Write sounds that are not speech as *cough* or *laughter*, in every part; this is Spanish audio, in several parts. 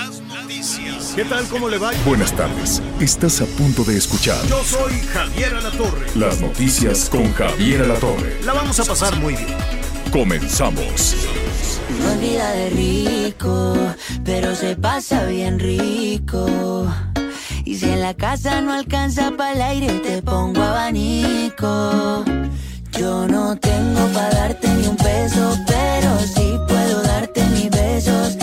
Las noticias. ¿Qué tal? ¿Cómo le va? Buenas tardes. Estás a punto de escuchar Yo soy Javier Alatorre. las noticias con Javier Alatorre. La vamos a pasar muy bien. Comenzamos. No olvida de rico, pero se pasa bien rico. Y si en la casa no alcanza para el aire, te pongo abanico. Yo no tengo para darte ni un peso, pero sí puedo darte mis besos.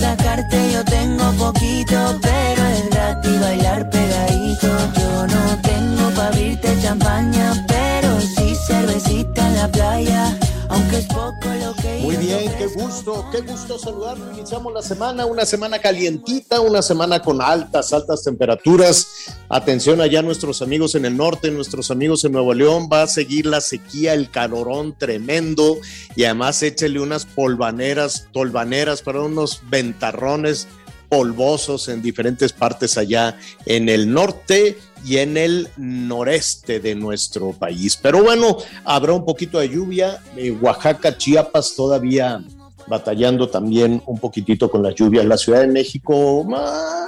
Sacarte yo tengo poquito, pero es gratis bailar pegadito. Yo no tengo para abrirte champaña, pero sí cervecita en la playa. Aunque es poco lo que Muy bien, qué gusto, qué gusto saludarlo. Iniciamos la semana, una semana calientita, una semana con altas, altas temperaturas. Atención allá nuestros amigos en el norte, nuestros amigos en Nuevo León. Va a seguir la sequía, el calorón tremendo y además échele unas polvaneras, tolvaneras para unos ventarrones polvosos en diferentes partes allá en el norte y en el noreste de nuestro país. Pero bueno, habrá un poquito de lluvia. Eh, Oaxaca, Chiapas todavía batallando también un poquitito con las lluvias. La Ciudad de México, ah,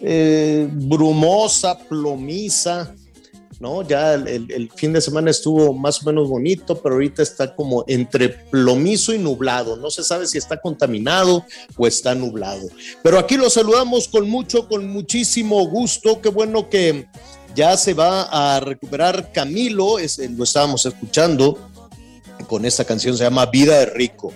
eh, brumosa, plomiza. ¿No? Ya el, fin de semana estuvo más o menos bonito, pero ahorita está como entre plomizo y nublado. No se sabe si está contaminado o está nublado. Pero aquí lo saludamos con mucho, con muchísimo gusto. Qué bueno que ya se va a recuperar Camilo, es- lo estábamos escuchando con esta canción, se llama Vida de Rico.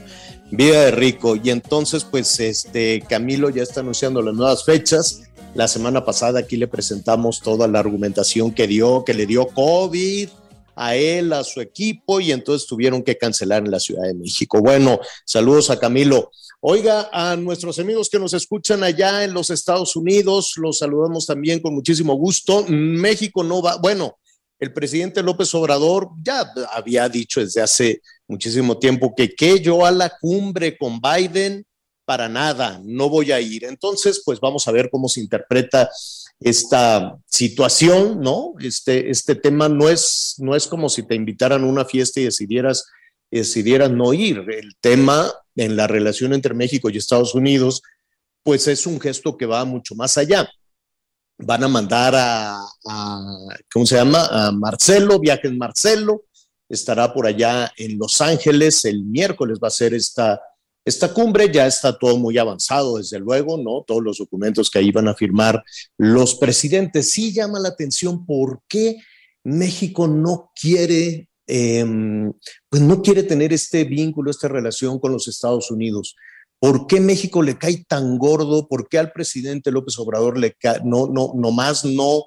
Vida de Rico. Y entonces, pues, este Camilo ya está anunciando las nuevas fechas. La semana pasada aquí le presentamos toda la argumentación que dio, que le dio COVID a él, a su equipo, y entonces tuvieron que cancelar en la Ciudad de México. Bueno, saludos a Camilo. Oiga, a nuestros amigos que nos escuchan allá en los Estados Unidos, los saludamos también con muchísimo gusto. México no va, bueno, el presidente López Obrador ya había dicho desde hace muchísimo tiempo que que yo a la cumbre con Biden para nada, no voy a ir. Entonces, pues vamos a ver cómo se interpreta esta situación, ¿no? Este, este tema no es, no es como si te invitaran a una fiesta y decidieras, decidieras no ir. El tema en la relación entre México y Estados Unidos, pues es un gesto que va mucho más allá van a mandar a, a, ¿cómo se llama? A Marcelo, viajes Marcelo, estará por allá en Los Ángeles, el miércoles va a ser esta, esta cumbre, ya está todo muy avanzado, desde luego, ¿no? Todos los documentos que ahí van a firmar los presidentes. Sí llama la atención por qué México no quiere, eh, pues no quiere tener este vínculo, esta relación con los Estados Unidos. ¿Por qué México le cae tan gordo? ¿Por qué al presidente López Obrador le cae, no, no, nomás no,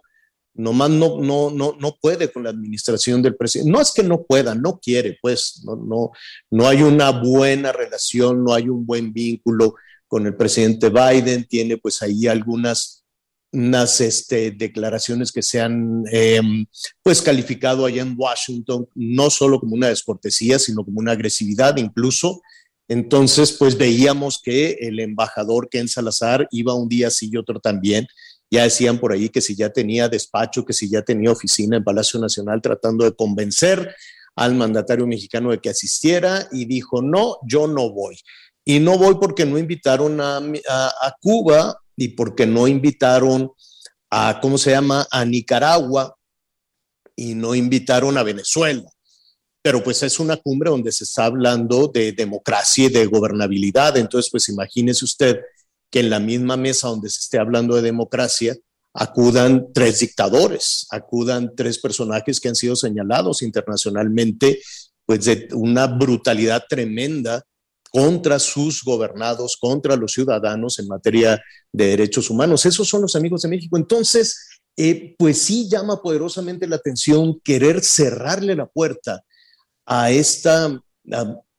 nomás no, no, no, no puede con la administración del presidente? No es que no pueda, no quiere, pues, no, no, no hay una buena relación, no hay un buen vínculo con el presidente Biden, tiene pues ahí algunas unas este, declaraciones que se han eh, pues calificado allá en Washington no solo como una descortesía, sino como una agresividad incluso. Entonces, pues veíamos que el embajador Ken Salazar iba un día sí y otro también. Ya decían por ahí que si ya tenía despacho, que si ya tenía oficina en Palacio Nacional tratando de convencer al mandatario mexicano de que asistiera y dijo, no, yo no voy. Y no voy porque no invitaron a, a, Cuba y porque no invitaron a, ¿cómo se llama?, a Nicaragua y no invitaron a Venezuela pero pues es una cumbre donde se está hablando de democracia y de gobernabilidad. Entonces, pues imagínese usted que en la misma mesa donde se esté hablando de democracia acudan tres dictadores, acudan tres personajes que han sido señalados internacionalmente, pues de una brutalidad tremenda contra sus gobernados, contra los ciudadanos en materia de derechos humanos. Esos son los amigos de México. Entonces, eh, pues sí llama poderosamente la atención querer cerrarle la puerta a esta,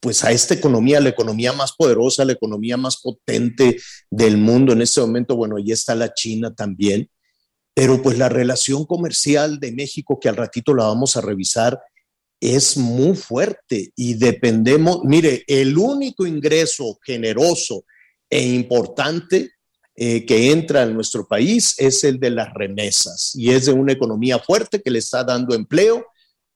pues a esta economía, la economía más poderosa, la economía más potente del mundo en este momento. Bueno, ahí está la China también, pero pues la relación comercial de México, que al ratito la vamos a revisar, es muy fuerte y dependemos, mire, el único ingreso generoso e importante eh, que entra en nuestro país es el de las remesas y es de una economía fuerte que le está dando empleo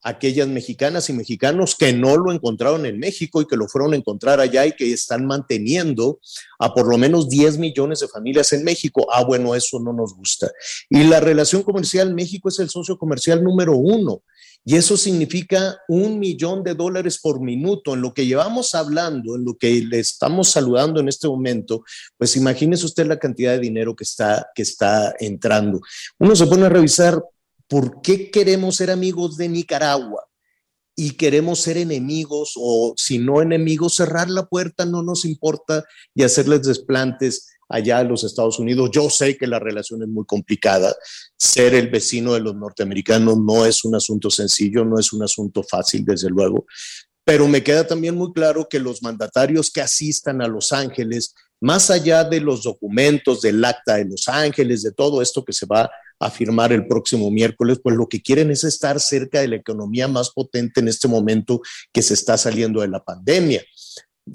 aquellas mexicanas y mexicanos que no lo encontraron en México y que lo fueron a encontrar allá y que están manteniendo a por lo menos 10 millones de familias en México. Ah, bueno, eso no nos gusta. Y la relación comercial, México es el socio comercial número uno y eso significa un millón de dólares por minuto. En lo que llevamos hablando, en lo que le estamos saludando en este momento, pues imagínese usted la cantidad de dinero que está, que está entrando. Uno se pone a revisar por qué queremos ser amigos de Nicaragua y queremos ser enemigos o si no enemigos, cerrar la puerta, no nos importa y hacerles desplantes allá en los Estados Unidos. Yo sé que la relación es muy complicada. Ser el vecino de los norteamericanos no es un asunto sencillo, no es un asunto fácil, desde luego. Pero me queda también muy claro que los mandatarios que asistan a Los Ángeles, más allá de los documentos del acta de Los Ángeles, de todo esto que se va a firmar el próximo miércoles, pues lo que quieren es estar cerca de la economía más potente en este momento que se está saliendo de la pandemia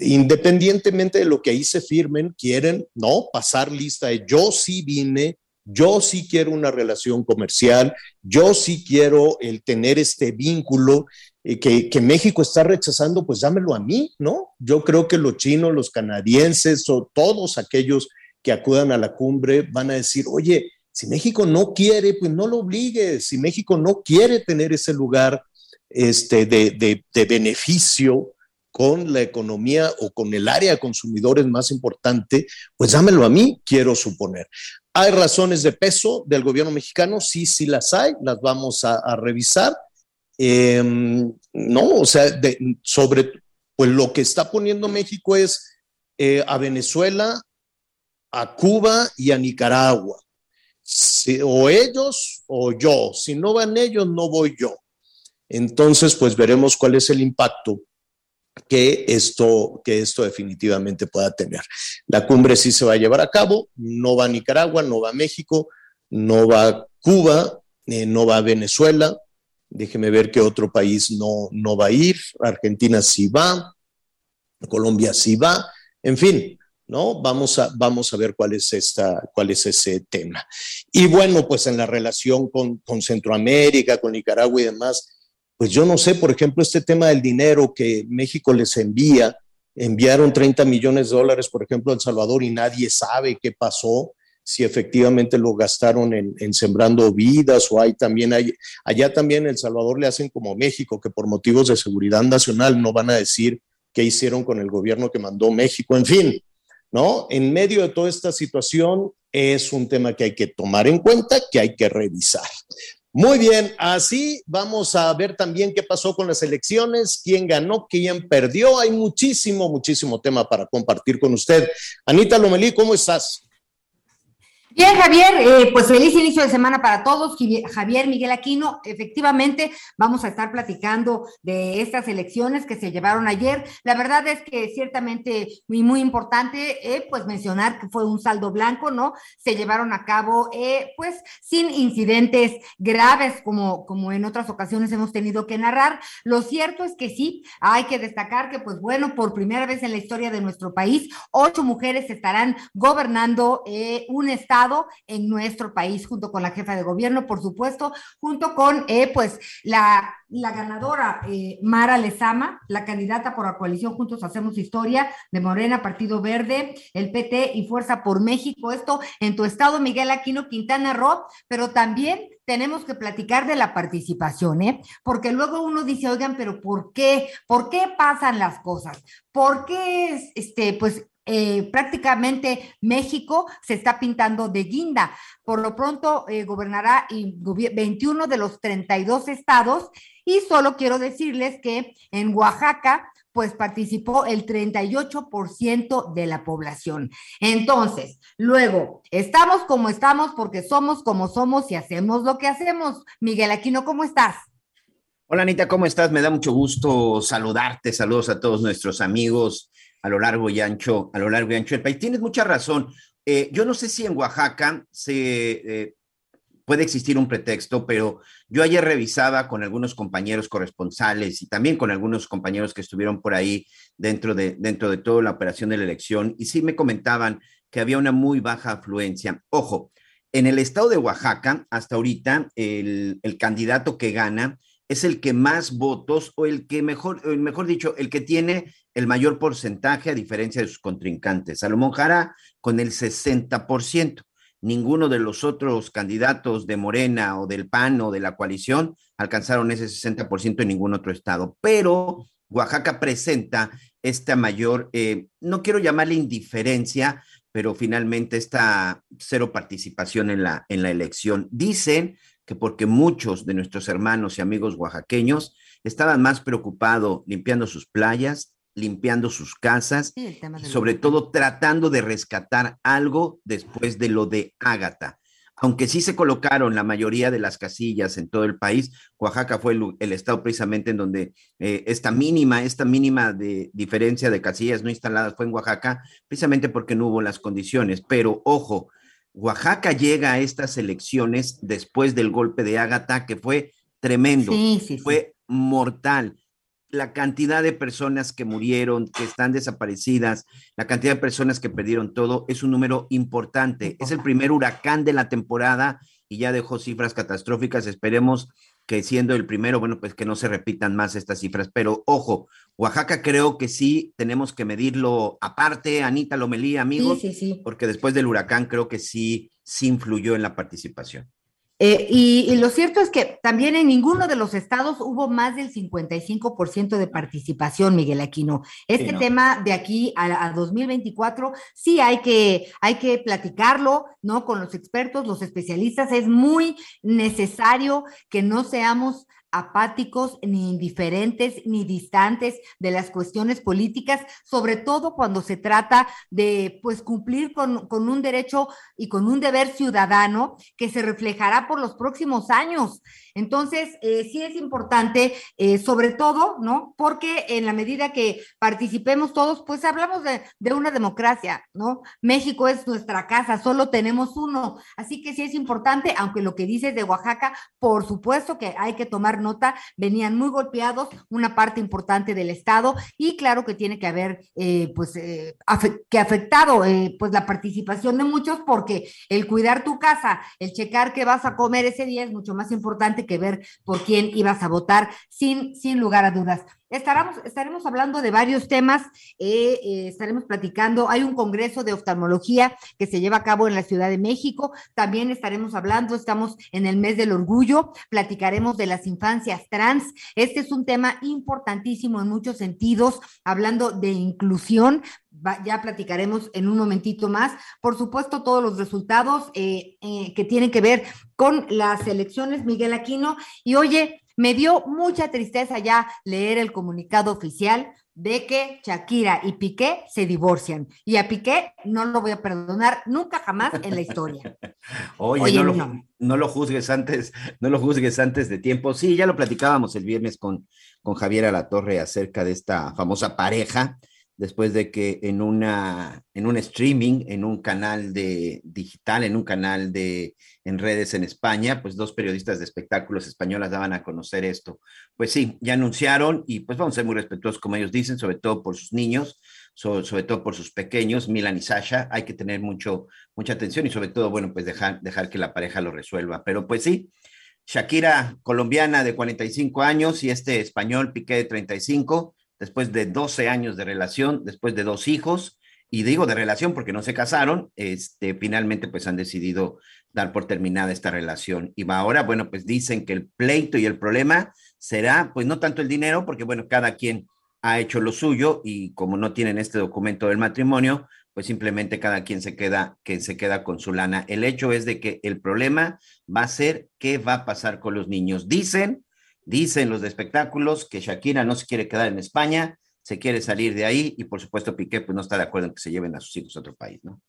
independientemente de lo que ahí se firmen, quieren, ¿no? Pasar lista de yo sí vine, yo sí quiero una relación comercial, yo sí quiero el tener este vínculo eh, que, que, México está rechazando, pues dámelo a mí, ¿no? Yo creo que los chinos, los canadienses o todos aquellos que acudan a la cumbre van a decir, oye, si México no quiere, pues no lo obligues, si México no quiere tener ese lugar este, de, de, de beneficio, con la economía o con el área de consumidores más importante, pues dámelo a mí, quiero suponer. ¿Hay razones de peso del gobierno mexicano? Sí, sí las hay, las vamos a, revisar. Em, no, o sea, sobre, pues lo que está poniendo México es eh, a Venezuela, a Cuba y a Nicaragua. O ellos o yo. Si no van ellos, no voy yo. Entonces, pues veremos cuál es el impacto que esto, que esto definitivamente pueda tener. La cumbre sí se va a llevar a cabo, no va a Nicaragua, no va a México, no va a Cuba, eh, no va a Venezuela, déjeme ver qué otro país no, no va a ir, Argentina sí va, Colombia sí va, en fin, ¿no? Vamos a, vamos a ver cuál es, esta, cuál es ese tema. Y bueno, pues en la relación con, con Centroamérica, con Nicaragua y demás, pues yo no sé, por ejemplo, este tema del dinero que México les envía, enviaron 30 millones de dólares, por ejemplo, a El Salvador y nadie sabe qué pasó, si efectivamente lo gastaron en, sembrando vidas o hay también, hay, allá también El Salvador le hacen como México, que por motivos de seguridad nacional no van a decir qué hicieron con el gobierno que mandó México, en fin, ¿no? En medio de toda esta situación es un tema que hay que tomar en cuenta, que hay que revisar. Muy bien, así vamos a ver también qué pasó con las elecciones, quién ganó, quién perdió. Hay muchísimo, muchísimo tema para compartir con usted. Anita Lomelí, ¿cómo estás? Bien, Javier, eh, pues feliz inicio de semana para todos. Javier Miguel Aquino, efectivamente vamos a estar platicando de estas elecciones que se llevaron ayer. La verdad es que ciertamente muy, muy importante, eh, pues mencionar que fue un saldo blanco, ¿no? Se llevaron a cabo, eh, pues sin incidentes graves como, como en otras ocasiones hemos tenido que narrar. Lo cierto es que sí, hay que destacar que, pues bueno, por primera vez en la historia de nuestro país, ocho mujeres estarán gobernando un estado en nuestro país, junto con la jefa de gobierno, por supuesto, junto con, eh, pues, la, la ganadora eh, Mara Lezama, la candidata por la coalición Juntos Hacemos Historia de Morena, Partido Verde, el PT y Fuerza por México. Esto en tu estado, Miguel Aquino Quintana Roo, pero también tenemos que platicar de la participación, ¿eh? Porque luego uno dice, oigan, pero ¿por qué? ¿Por qué pasan las cosas? ¿Por qué, este, pues, eh, prácticamente México se está pintando de guinda. Por lo pronto eh, gobernará 21 de los 32 estados y solo quiero decirles que en Oaxaca pues participó el 38% de la población. Entonces, luego, estamos como estamos porque somos como somos y hacemos lo que hacemos. Miguel Aquino, ¿cómo estás? Hola Anita, ¿cómo estás? Me da mucho gusto saludarte. Saludos a todos nuestros amigos a lo largo y ancho, a lo largo y ancho del país. Tienes mucha razón. Eh, yo no sé si en Oaxaca se eh, puede existir un pretexto, pero yo ayer revisaba con algunos compañeros corresponsales y también con algunos compañeros que estuvieron por ahí dentro de, dentro de toda la operación de la elección y sí me comentaban que había una muy baja afluencia. Ojo, en el estado de Oaxaca, hasta ahorita, el, el candidato que gana es el que más votos o el que mejor, mejor dicho, el que tiene el mayor porcentaje a diferencia de sus contrincantes. Salomón Jara con el 60%. Ninguno de los otros candidatos de Morena o del PAN o de la coalición alcanzaron ese 60% en ningún otro estado. Pero Oaxaca presenta esta mayor, eh, no quiero llamarle indiferencia, pero finalmente esta cero participación en la, en la elección. Dicen que porque muchos de nuestros hermanos y amigos oaxaqueños estaban más preocupados limpiando sus playas, limpiando sus casas, y sobre todo tratando de rescatar algo después de lo de Ágata. Aunque sí se colocaron la mayoría de las casillas en todo el país, Oaxaca fue el, estado precisamente en donde eh, esta mínima, esta mínima de diferencia de casillas no instaladas fue en Oaxaca, precisamente porque no hubo las condiciones. Pero ojo, Oaxaca llega a estas elecciones después del golpe de Ágata, que fue tremendo, fue mortal. La cantidad de personas que murieron, que están desaparecidas, la cantidad de personas que perdieron todo, es un número importante. Es el primer huracán de la temporada y ya dejó cifras catastróficas. Esperemos que siendo el primero, bueno, pues que no se repitan más estas cifras. Pero ojo, Oaxaca creo que sí tenemos que medirlo aparte, Anita Lomelí, amigos, sí, sí, sí. porque después del huracán creo que sí, sí influyó en la participación. Eh, y, lo cierto es que también en ninguno de los estados hubo más del 55% de participación, Miguel Aquino. Este tema de aquí a, a, 2024 sí hay que, hay que platicarlo, ¿no? Con los expertos, los especialistas. Es muy necesario que no seamos apáticos, ni indiferentes, ni distantes de las cuestiones políticas, sobre todo cuando se trata de pues cumplir con, con un derecho y con un deber ciudadano que se reflejará por los próximos años. Entonces, eh, sí es importante, eh, sobre todo, ¿no? Porque en la medida que participemos todos, pues hablamos de, de, una democracia, ¿no? México es nuestra casa, solo tenemos uno. Así que sí es importante, aunque lo que dices de Oaxaca, por supuesto que hay que tomar nota, venían muy golpeados, una parte importante del Estado, y claro que tiene que haber, eh, pues, que afectado, pues, la participación de muchos, porque el cuidar tu casa, el checar qué vas a comer ese día es mucho más importante que ver por quién ibas a votar, sin, sin lugar a dudas. Estaremos, estaremos hablando de varios temas, eh, eh, estaremos platicando, hay un congreso de oftalmología que se lleva a cabo en la Ciudad de México, también estaremos hablando, estamos en el mes del orgullo, platicaremos de las infancias trans, este es un tema importantísimo en muchos sentidos, hablando de inclusión, ya platicaremos en un momentito más. Por supuesto, todos los resultados eh, que tienen que ver con las elecciones, Miguel Aquino. Y oye, me dio mucha tristeza ya leer el comunicado oficial de que Shakira y Piqué se divorcian. Y a Piqué no lo voy a perdonar nunca jamás en la historia. *laughs* Oye, no, lo, no, lo, juzgues antes, no lo juzgues antes de tiempo. Sí, ya lo platicábamos el viernes con, con Javier Alatorre acerca de esta famosa pareja después de que en, una, en un streaming, en un canal de digital, en un canal de en redes en España, pues dos periodistas de espectáculos españolas daban a conocer esto. Pues sí, ya anunciaron y pues vamos a ser muy respetuosos como ellos dicen, sobre todo por sus niños, sobre todo por sus pequeños, Milan y Sasha, hay que tener mucho, mucha atención y sobre todo, bueno, pues dejar, dejar que la pareja lo resuelva. Pero pues sí, Shakira, colombiana de 45 años y este español, Piqué de 35, después de 12 años de relación, después de dos hijos, y digo de relación porque no se casaron, este, finalmente pues han decidido dar por terminada esta relación. Y ahora, bueno, pues dicen que el pleito y el problema será pues no tanto el dinero, porque bueno, cada quien ha hecho lo suyo y como no tienen este documento del matrimonio, pues simplemente cada quien se queda, que se queda con su lana. El hecho es de que el problema va a ser qué va a pasar con los niños. Dicen Dicen los de espectáculos que Shakira no se quiere quedar en España, se quiere salir de ahí y por supuesto Piqué pues no está de acuerdo en que se lleven a sus hijos a otro país, ¿no?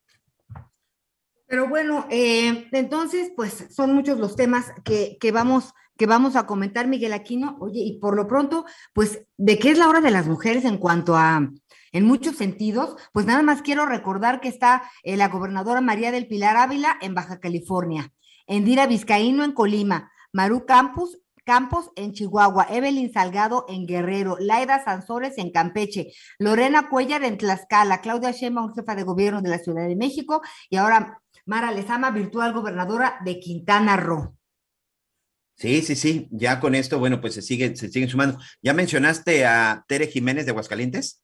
Pero bueno, eh, entonces pues son muchos los temas que, que vamos que vamos a comentar, Miguel Aquino. Oye, y por lo pronto, pues, ¿de qué es la hora de las mujeres en cuanto a, en muchos sentidos? Pues nada más quiero recordar que está eh, la gobernadora María del Pilar Ávila en Baja California, Endira Vizcaíno en Colima, Maru Campos Campos en Chihuahua, Evelyn Salgado en Guerrero, Laida Sansores en Campeche, Lorena Cuellar en Tlaxcala, Claudia Sheinbaum, jefa de gobierno de la Ciudad de México, y ahora Mara Lezama, virtual gobernadora de Quintana Roo. Sí, sí, sí, ya con esto, bueno, pues se siguen, se siguen sumando. ¿Ya mencionaste a Tere Jiménez de Aguascalientes?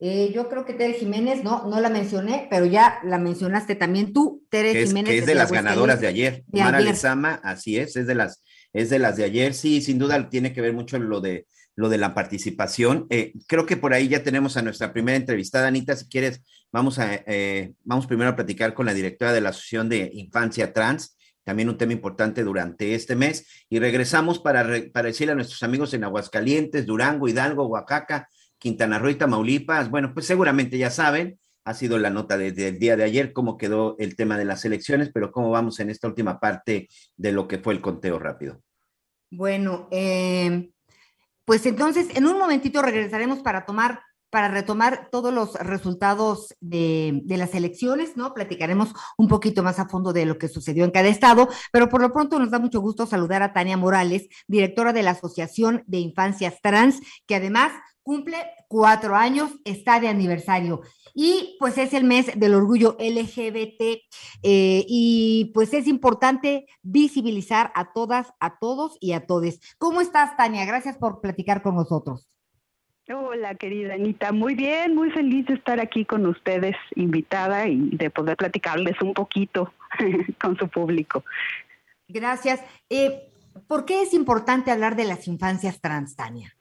Eh, yo creo que Tere Jiménez, no, no la mencioné, pero ya la mencionaste también tú, Tere Jiménez. Que es de las ganadoras de ayer. Mara Lezama, así es, es de las es de las de ayer. Sí, sin duda tiene que ver mucho lo de, lo de la participación. Eh, creo que por ahí ya tenemos a nuestra primera entrevistada, Anita. Si quieres, vamos, a, eh, vamos primero a platicar con la directora de la Asociación de Infancia Trans, también un tema importante durante este mes. Y regresamos para, para decirle a nuestros amigos en Aguascalientes, Durango, Hidalgo, Oaxaca, Quintana Roo y Tamaulipas. Bueno, pues seguramente ya saben, ha sido la nota desde el día de ayer, cómo quedó el tema de las elecciones, pero cómo vamos en esta última parte de lo que fue el conteo rápido. Bueno, eh, pues entonces en un momentito regresaremos para tomar para retomar todos los resultados de, las elecciones, ¿no? Platicaremos un poquito más a fondo de lo que sucedió en cada estado, pero por lo pronto nos da mucho gusto saludar a Tania Morales, directora de la Asociación de Infancias Trans, que además cumple cuatro años, está de aniversario. Y pues es el mes del orgullo LGBT eh, y pues es importante visibilizar a todas, a todos y a todes. ¿Cómo estás, Tania? Gracias por platicar con nosotros. Hola, querida Anita. Muy bien, muy feliz de estar aquí con ustedes, invitada y de poder platicarles un poquito *laughs* con su público. Gracias. Eh, ¿Por qué es importante hablar de las infancias trans, Tania?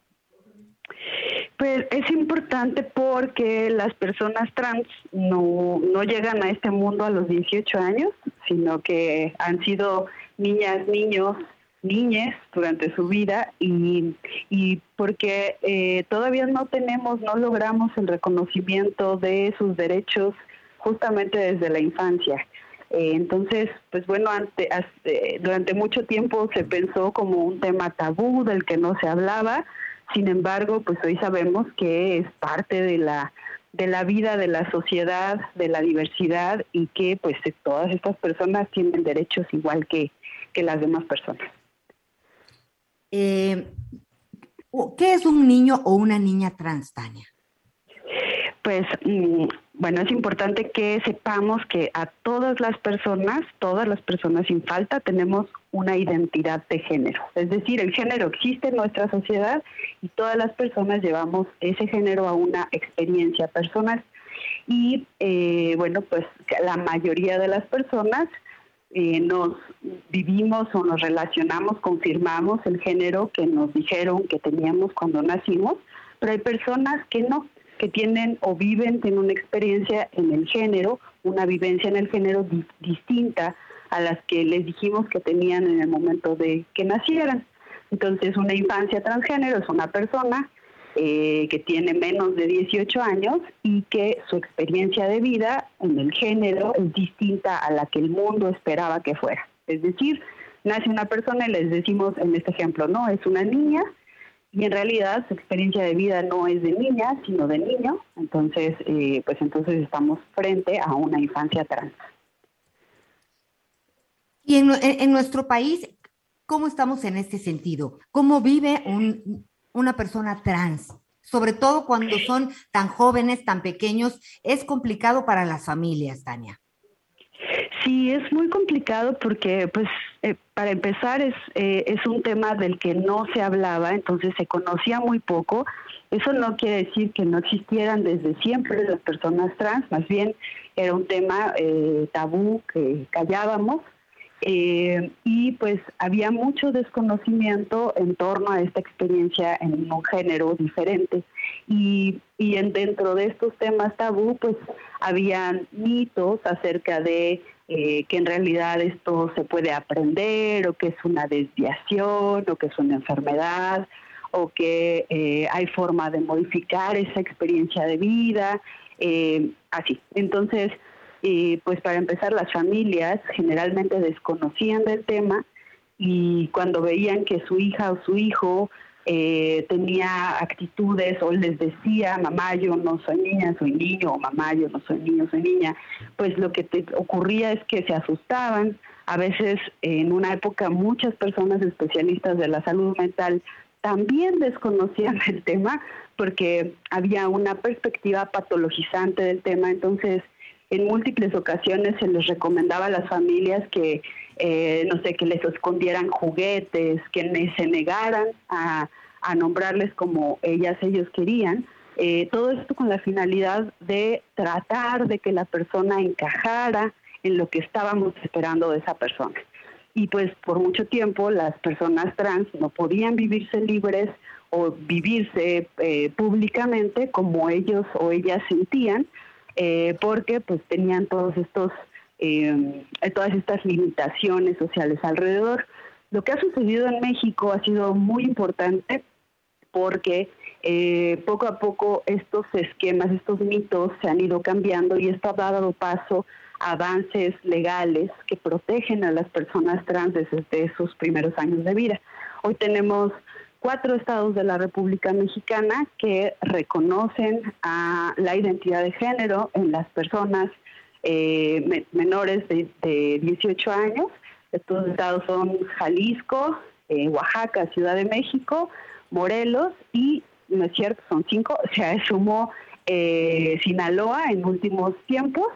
Pues es importante porque las personas trans no, no llegan a este mundo a los 18 años, sino que han sido niñas, niños, niñas durante su vida y, y porque eh, todavía no tenemos, no logramos el reconocimiento de sus derechos justamente desde la infancia. Eh, entonces, pues bueno, ante, durante mucho tiempo se pensó como un tema tabú del que no se hablaba, sin embargo, pues hoy sabemos que es parte de la de la vida de la sociedad, de la diversidad y que pues todas estas personas tienen derechos igual que, que las demás personas. Eh, ¿Qué es un niño o una niña trans, Tania? Pues mm, bueno, es importante que sepamos que a todas las personas, todas las personas sin falta, tenemos una identidad de género. Es decir, el género existe en nuestra sociedad y todas las personas llevamos ese género a una experiencia personal. Y eh, bueno, pues la mayoría de las personas eh, nos vivimos o nos relacionamos, confirmamos el género que nos dijeron que teníamos cuando nacimos, pero hay personas que no que tienen o viven, tienen una experiencia en el género, una vivencia en el género distinta a las que les dijimos que tenían en el momento de que nacieran. Entonces, una infancia transgénero es una persona eh, que tiene menos de 18 años y que su experiencia de vida en el género es distinta a la que el mundo esperaba que fuera. Es decir, nace una persona y les decimos en este ejemplo, no, es una niña y en realidad su experiencia de vida no es de niña, sino de niño, entonces, eh, pues entonces estamos frente a una infancia trans. Y en, nuestro país, ¿cómo estamos en este sentido? ¿Cómo vive una persona trans? Sobre todo cuando son tan jóvenes, tan pequeños, es complicado para las familias, Tania. Sí, es muy complicado porque, pues, eh, para empezar, es, eh, es un tema del que no se hablaba, entonces se conocía muy poco. Eso no quiere decir que no existieran desde siempre las personas trans, más bien era un tema eh, tabú que callábamos. Y pues había mucho desconocimiento en torno a esta experiencia en un género diferente. Y, y en, dentro de estos temas tabú, pues habían mitos acerca de eh, que en realidad esto se puede aprender o que es una desviación o que es una enfermedad o que eh, hay forma de modificar esa experiencia de vida, eh, así. Entonces, pues para empezar, las familias generalmente desconocían del tema y cuando veían que su hija o su hijo eh, tenía actitudes o les decía, mamá, yo no soy niña, soy niño, o mamá, yo no soy niño, soy niña, pues lo que te ocurría es que se asustaban. A veces en una época muchas personas especialistas de la salud mental también desconocían el tema porque había una perspectiva patologizante del tema, entonces en múltiples ocasiones se les recomendaba a las familias que, eh, no sé, que les escondieran juguetes, que se negaran a, nombrarles como ellas, ellos querían. Eh, todo esto con la finalidad de tratar de que la persona encajara en lo que estábamos esperando de esa persona. Y pues por mucho tiempo las personas trans no podían vivirse libres o vivirse eh, públicamente como ellos o ellas sentían, eh, porque pues tenían todos estos, eh, todas estas limitaciones sociales alrededor. Lo que ha sucedido en México ha sido muy importante porque eh, poco a poco estos esquemas, estos mitos se han ido cambiando y esto ha dado paso a avances legales que protegen a las personas trans desde sus primeros años de vida. Hoy tenemos cuatro estados de la República Mexicana que reconocen a la identidad de género en las personas eh, menores de, 18 años. Estos estados son Jalisco, eh, Oaxaca, Ciudad de México, Morelos y, no es cierto, son cinco, *laughs* se sumó eh, Sinaloa en últimos tiempos,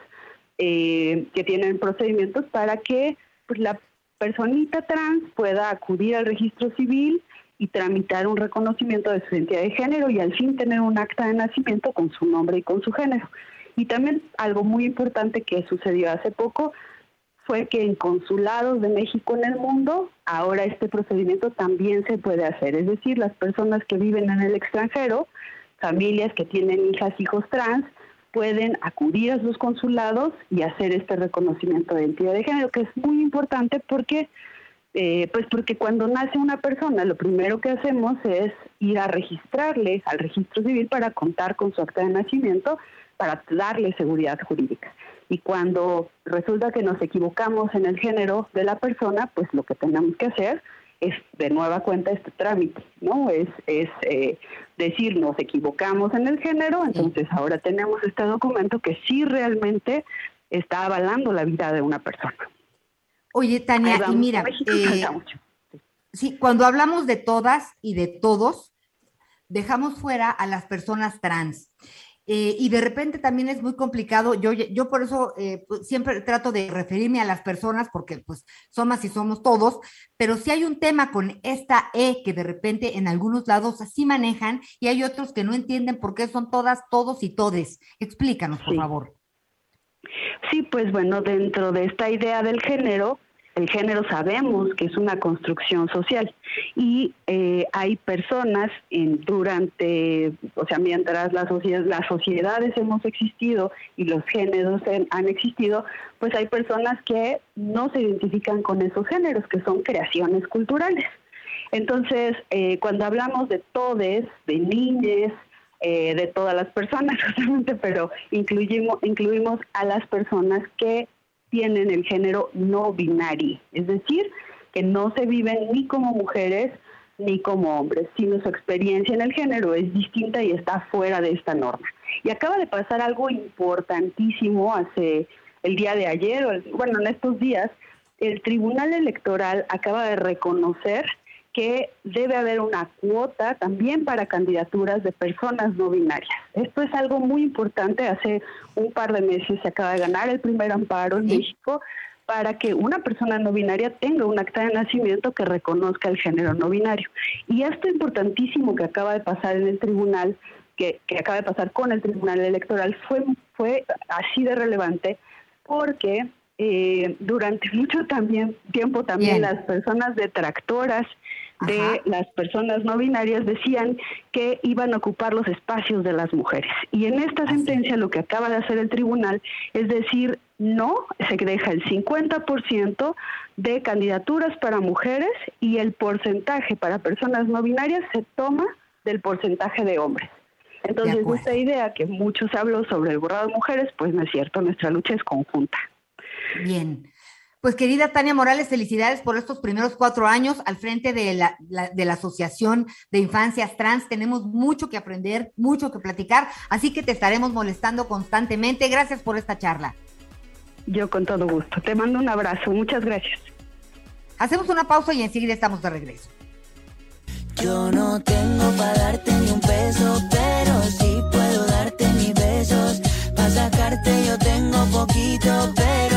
que tienen procedimientos para que pues, la personita trans pueda acudir al registro civil, y tramitar un reconocimiento de su identidad de género y al fin tener un acta de nacimiento con su nombre y con su género. Y también algo muy importante que sucedió hace poco fue que en consulados de México en el mundo ahora este procedimiento también se puede hacer. Es decir, las personas que viven en el extranjero, familias que tienen hijas, hijos trans, pueden acudir a sus consulados y hacer este reconocimiento de identidad de género, que es muy importante porque eh, pues porque cuando nace una persona, lo primero que hacemos es ir a registrarle al registro civil para contar con su acta de nacimiento, para darle seguridad jurídica. Y cuando resulta que nos equivocamos en el género de la persona, pues lo que tenemos que hacer es de nueva cuenta este trámite, ¿no? Es, es eh, decir, nos equivocamos en el género, entonces ahora tenemos este documento que sí realmente está avalando la vida de una persona. Oye, Tania, y mira, eh, sí, cuando hablamos de todas y de todos, dejamos fuera a las personas trans. Eh, y de repente también es muy complicado. Yo, yo por eso eh, pues, siempre trato de referirme a las personas porque pues somos y somos todos, pero si hay un tema con esta E que de repente en algunos lados así manejan y hay otros que no entienden por qué son todas, todos y todes. Explícanos, por favor. Sí, pues bueno, dentro de esta idea del género, el género sabemos que es una construcción social y eh, hay personas en, durante, o sea, mientras las sociedades, hemos existido y los géneros han existido, pues hay personas que no se identifican con esos géneros, que son creaciones culturales. Entonces, eh, cuando hablamos de todes, de niñes, eh, de todas las personas, *laughs* justamente, pero incluimos, incluimos a las personas que tienen el género no binario, es decir, que no se viven ni como mujeres ni como hombres, sino su experiencia en el género es distinta y está fuera de esta norma. Y acaba de pasar algo importantísimo hace el día de ayer, bueno, en estos días, el Tribunal Electoral acaba de reconocer que debe haber una cuota también para candidaturas de personas no binarias. Esto es algo muy importante. Hace un par de meses se acaba de ganar el primer amparo en México para que una persona no binaria tenga un acta de nacimiento que reconozca el género no binario. Y esto importantísimo que acaba de pasar en el tribunal, que, que acaba de pasar con el tribunal electoral, fue, fue así de relevante porque eh, durante mucho también tiempo también las personas detractoras de las personas no binarias decían que iban a ocupar los espacios de las mujeres. Y en esta sentencia lo que acaba de hacer el tribunal es decir, no, se deja el 50% de candidaturas para mujeres y el porcentaje para personas no binarias se toma del porcentaje de hombres. Entonces, esta idea que muchos hablan sobre el borrado de mujeres, pues no es cierto, nuestra lucha es conjunta. Bien. Pues querida Tania Morales, felicidades por estos primeros cuatro años al frente de la, de la Asociación de Infancias Trans. Tenemos mucho que aprender, mucho que platicar, así que te estaremos molestando constantemente. Gracias por esta charla. Yo con todo gusto. Te mando un abrazo. Muchas gracias. Hacemos una pausa y enseguida estamos de regreso. Yo no tengo para darte ni un peso, pero sí puedo darte mis besos. Para sacarte yo tengo poquito, pero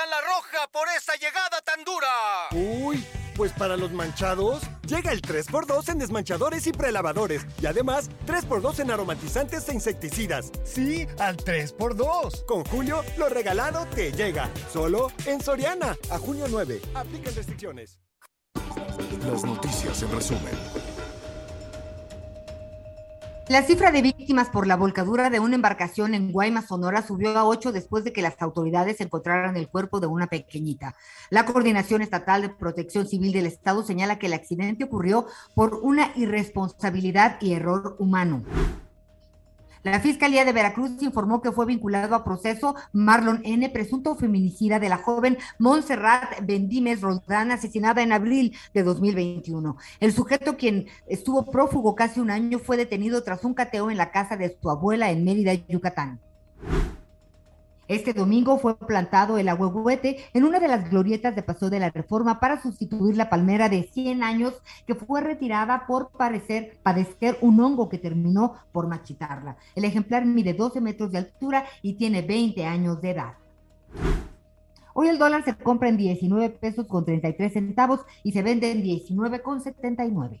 Sacan la roja por esa llegada tan dura. Uy, pues para los manchados, llega el 3x2 en desmanchadores y prelavadores. Y además, 3x2 en aromatizantes e insecticidas. Sí, al 3x2. Con Julio, lo regalado te llega. Solo en Soriana. A junio 9. Aplican restricciones. Las noticias en resumen. La cifra de víctimas por la volcadura de una embarcación en Guaymas, Sonora, subió a ocho después de que las autoridades encontraran el cuerpo de una pequeñita. La Coordinación Estatal de Protección Civil del Estado señala que el accidente ocurrió por una irresponsabilidad y error humano. La Fiscalía de Veracruz informó que fue vinculado a proceso Marlon N., presunto feminicida de la joven Montserrat Bendimes Roldán, asesinada en abril de 2021. El sujeto, quien estuvo prófugo casi un año, fue detenido tras un cateo en la casa de su abuela en Mérida, Yucatán. Este domingo fue plantado el ahuehuete en una de las glorietas de Paseo de la Reforma para sustituir la palmera de 100 años que fue retirada por parecer, padecer un hongo que terminó por machitarla. El ejemplar mide 12 metros de altura y tiene 20 años de edad. Hoy el dólar se compra en 19 pesos con 33 centavos y se vende en 19 con 79.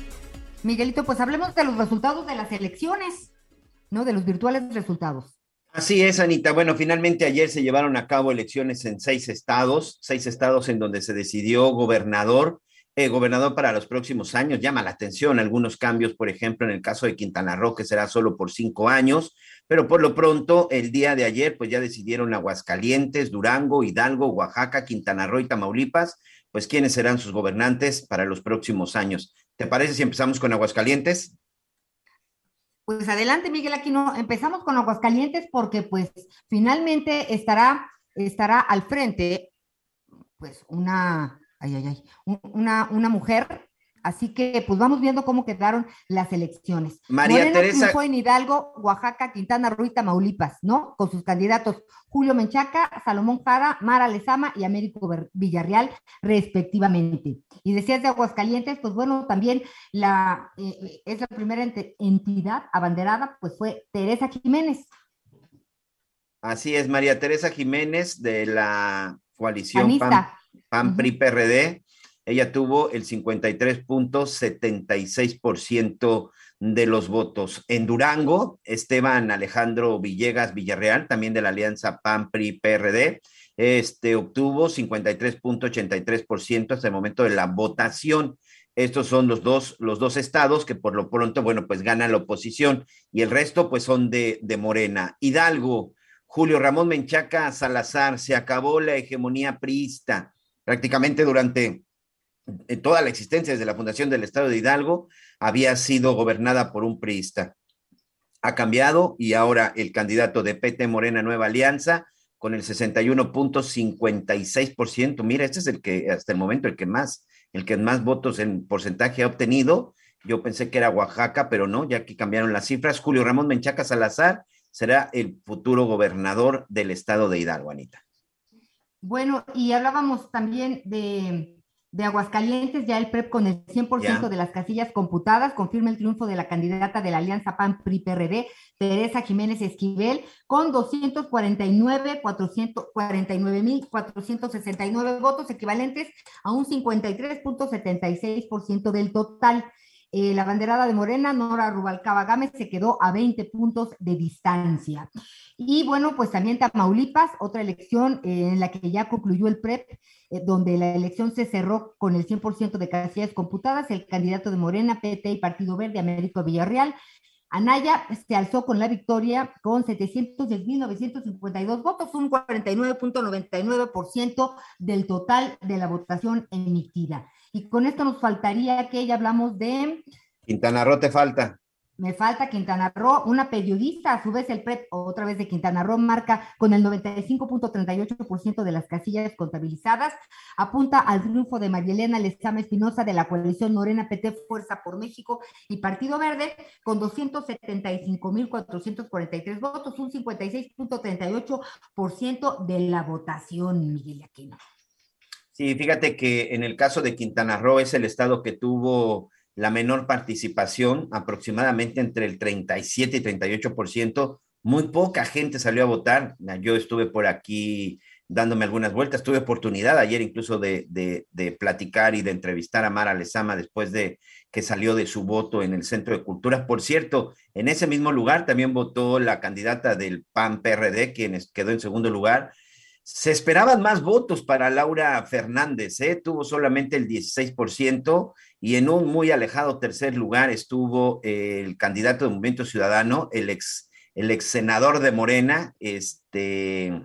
Miguelito, pues hablemos de los resultados de las elecciones, ¿no? De los virtuales resultados. Así es, Anita. Bueno, finalmente ayer se llevaron a cabo elecciones en seis estados, seis estados en donde se decidió gobernador, eh, gobernador para los próximos años. Llama la atención algunos cambios, por ejemplo, en el caso de Quintana Roo, que será solo por cinco años, pero por lo pronto, el día de ayer, pues ya decidieron Aguascalientes, Durango, Hidalgo, Oaxaca, Quintana Roo y Tamaulipas, pues quiénes serán sus gobernantes para los próximos años. ¿Te parece si empezamos con Aguascalientes? Pues adelante, Miguel Aquino. Empezamos con Aguascalientes porque pues finalmente estará, estará al frente pues una, ay, ay, ay, una, una mujer. Así que pues vamos viendo cómo quedaron las elecciones. María Morena Teresa. triunfó en Hidalgo, Oaxaca, Quintana Roo y Tamaulipas, ¿no? Con sus candidatos Julio Menchaca, Salomón Jara, Mara Lezama y Américo Villarreal, respectivamente. Y decías de Aguascalientes, pues bueno, también la, eh, es la primera entidad abanderada, pues fue Teresa Jiménez. Así es, María Teresa Jiménez de la coalición PAN, Ella tuvo el 53.76% de los votos. En Durango, Esteban Alejandro Villegas Villarreal, también de la alianza PAN PRI PRD, este obtuvo 53.83% hasta el momento de la votación. Estos son los dos, los dos estados que por lo pronto, bueno, pues gana la oposición y el resto pues son de, de Morena. Hidalgo, Julio Ramón Menchaca Salazar, se acabó la hegemonía priista prácticamente durante eh, toda la existencia desde la fundación del Estado de Hidalgo, había sido gobernada por un priista. Ha cambiado y ahora el candidato de PT Morena Nueva Alianza con el 61.56%. Mira, este es el que hasta el momento el que más, el que más votos en porcentaje ha obtenido Yo pensé que era Oaxaca, pero no, ya que cambiaron las cifras. Julio Ramón Menchaca Salazar será el futuro gobernador del estado de Hidalgo, Anita. Bueno, y hablábamos también de, de Aguascalientes, ya el PREP con el 100% de las casillas computadas confirma el triunfo de la candidata de la Alianza PAN-PRI-PRD, Teresa Jiménez Esquivel, con 249.469 votos equivalentes a un 53.76% del total. Eh, la banderada de Morena, Nora Rubalcaba Gámez, se quedó a 20 puntos de distancia. Y bueno, pues también Tamaulipas, otra elección eh, en la que ya concluyó el PREP, eh, donde la elección se cerró con el 100% de casillas computadas, el candidato de Morena, PT y Partido Verde, Américo Villarreal, Anaya se alzó con la victoria con 710.952 votos, un 49.99% del total de la votación emitida. Y con esto nos faltaría que ya hablamos de... Quintana Roo te falta. Me falta Quintana Roo, una periodista, a su vez el PREP, otra vez de Quintana Roo, marca con el 95.38% de las casillas contabilizadas, apunta al triunfo de Marielena Lezama Espinosa de la coalición Morena PT Fuerza por México y Partido Verde con 275.443 votos, un 56.38% de la votación, Miguel Aquino. Sí, fíjate que en el caso de Quintana Roo es el estado que tuvo la menor participación, aproximadamente entre el 37 y 38%. Muy poca gente salió a votar. Yo estuve por aquí dándome algunas vueltas. Tuve oportunidad ayer incluso de, platicar y de entrevistar a Mara Lezama después de que salió de su voto en el Centro de Cultura. Por cierto, en ese mismo lugar también votó la candidata del PAN PRD, quien quedó en segundo lugar, se esperaban más votos para Laura Fernández, ¿eh? tuvo solamente el 16% y en un muy alejado tercer lugar estuvo el candidato de Movimiento Ciudadano, el ex, el ex senador de Morena, este,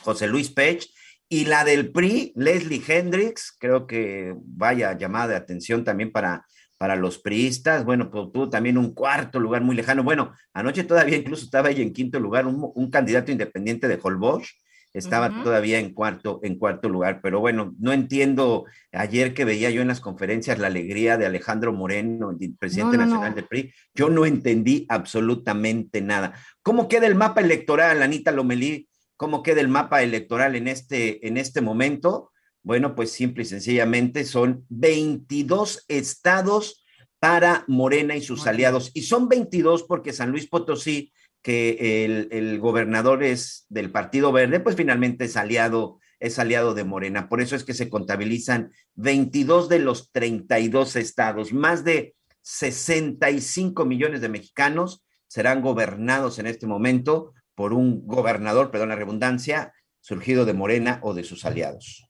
José Luis Pech, y la del PRI, Leslie Hendricks, creo que vaya llamada de atención también para, para los priistas. Bueno, pues tuvo también un cuarto lugar muy lejano. Bueno, anoche todavía incluso estaba ahí en quinto lugar un, un candidato independiente de Holbox estaba todavía en cuarto, en cuarto lugar. Pero bueno, no entiendo ayer que veía yo en las conferencias la alegría de Alejandro Moreno, el presidente nacional del PRI. Yo no entendí absolutamente nada. ¿Cómo queda el mapa electoral, Anita Lomelí? ¿Cómo queda el mapa electoral en este, en este momento? Bueno, pues simple y sencillamente son 22 estados para Morena y sus aliados. Y son 22 porque San Luis Potosí que el, gobernador es del Partido Verde, pues finalmente es aliado, es aliado de Morena. Por eso es que se contabilizan 22 de los 32 estados. Más de 65 millones de mexicanos serán gobernados en este momento por un gobernador, perdón la redundancia, surgido de Morena o de sus aliados.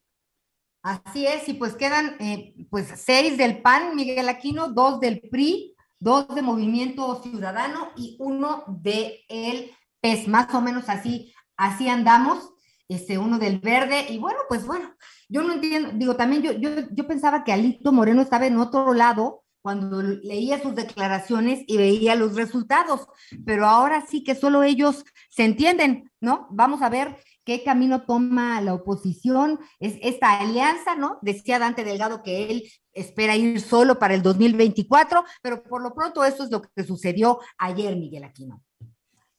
Así es, y pues quedan eh, pues seis del PAN, Miguel Aquino, dos del PRI, dos de Movimiento Ciudadano y uno de el PES, más o menos así, así andamos, este, uno del verde, y bueno, pues bueno, yo no entiendo, digo, también yo, yo, yo pensaba que Alito Moreno estaba en otro lado cuando leía sus declaraciones y veía los resultados, pero ahora sí que solo ellos se entienden, ¿no? Vamos a ver qué camino toma la oposición, es esta alianza, ¿no? Decía Dante Delgado que él espera ir solo para el 2024, pero por lo pronto esto es lo que sucedió ayer, Miguel Aquino.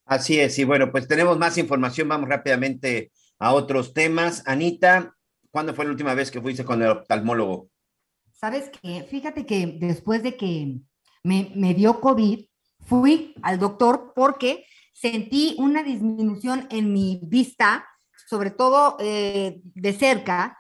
Así es, y bueno, pues tenemos más información, vamos rápidamente a otros temas. Anita, ¿cuándo fue la última vez que fuiste con el oftalmólogo? Sabes que, fíjate que después de que me, me dio COVID, fui al doctor porque sentí una disminución en mi vista, sobre todo eh, de cerca,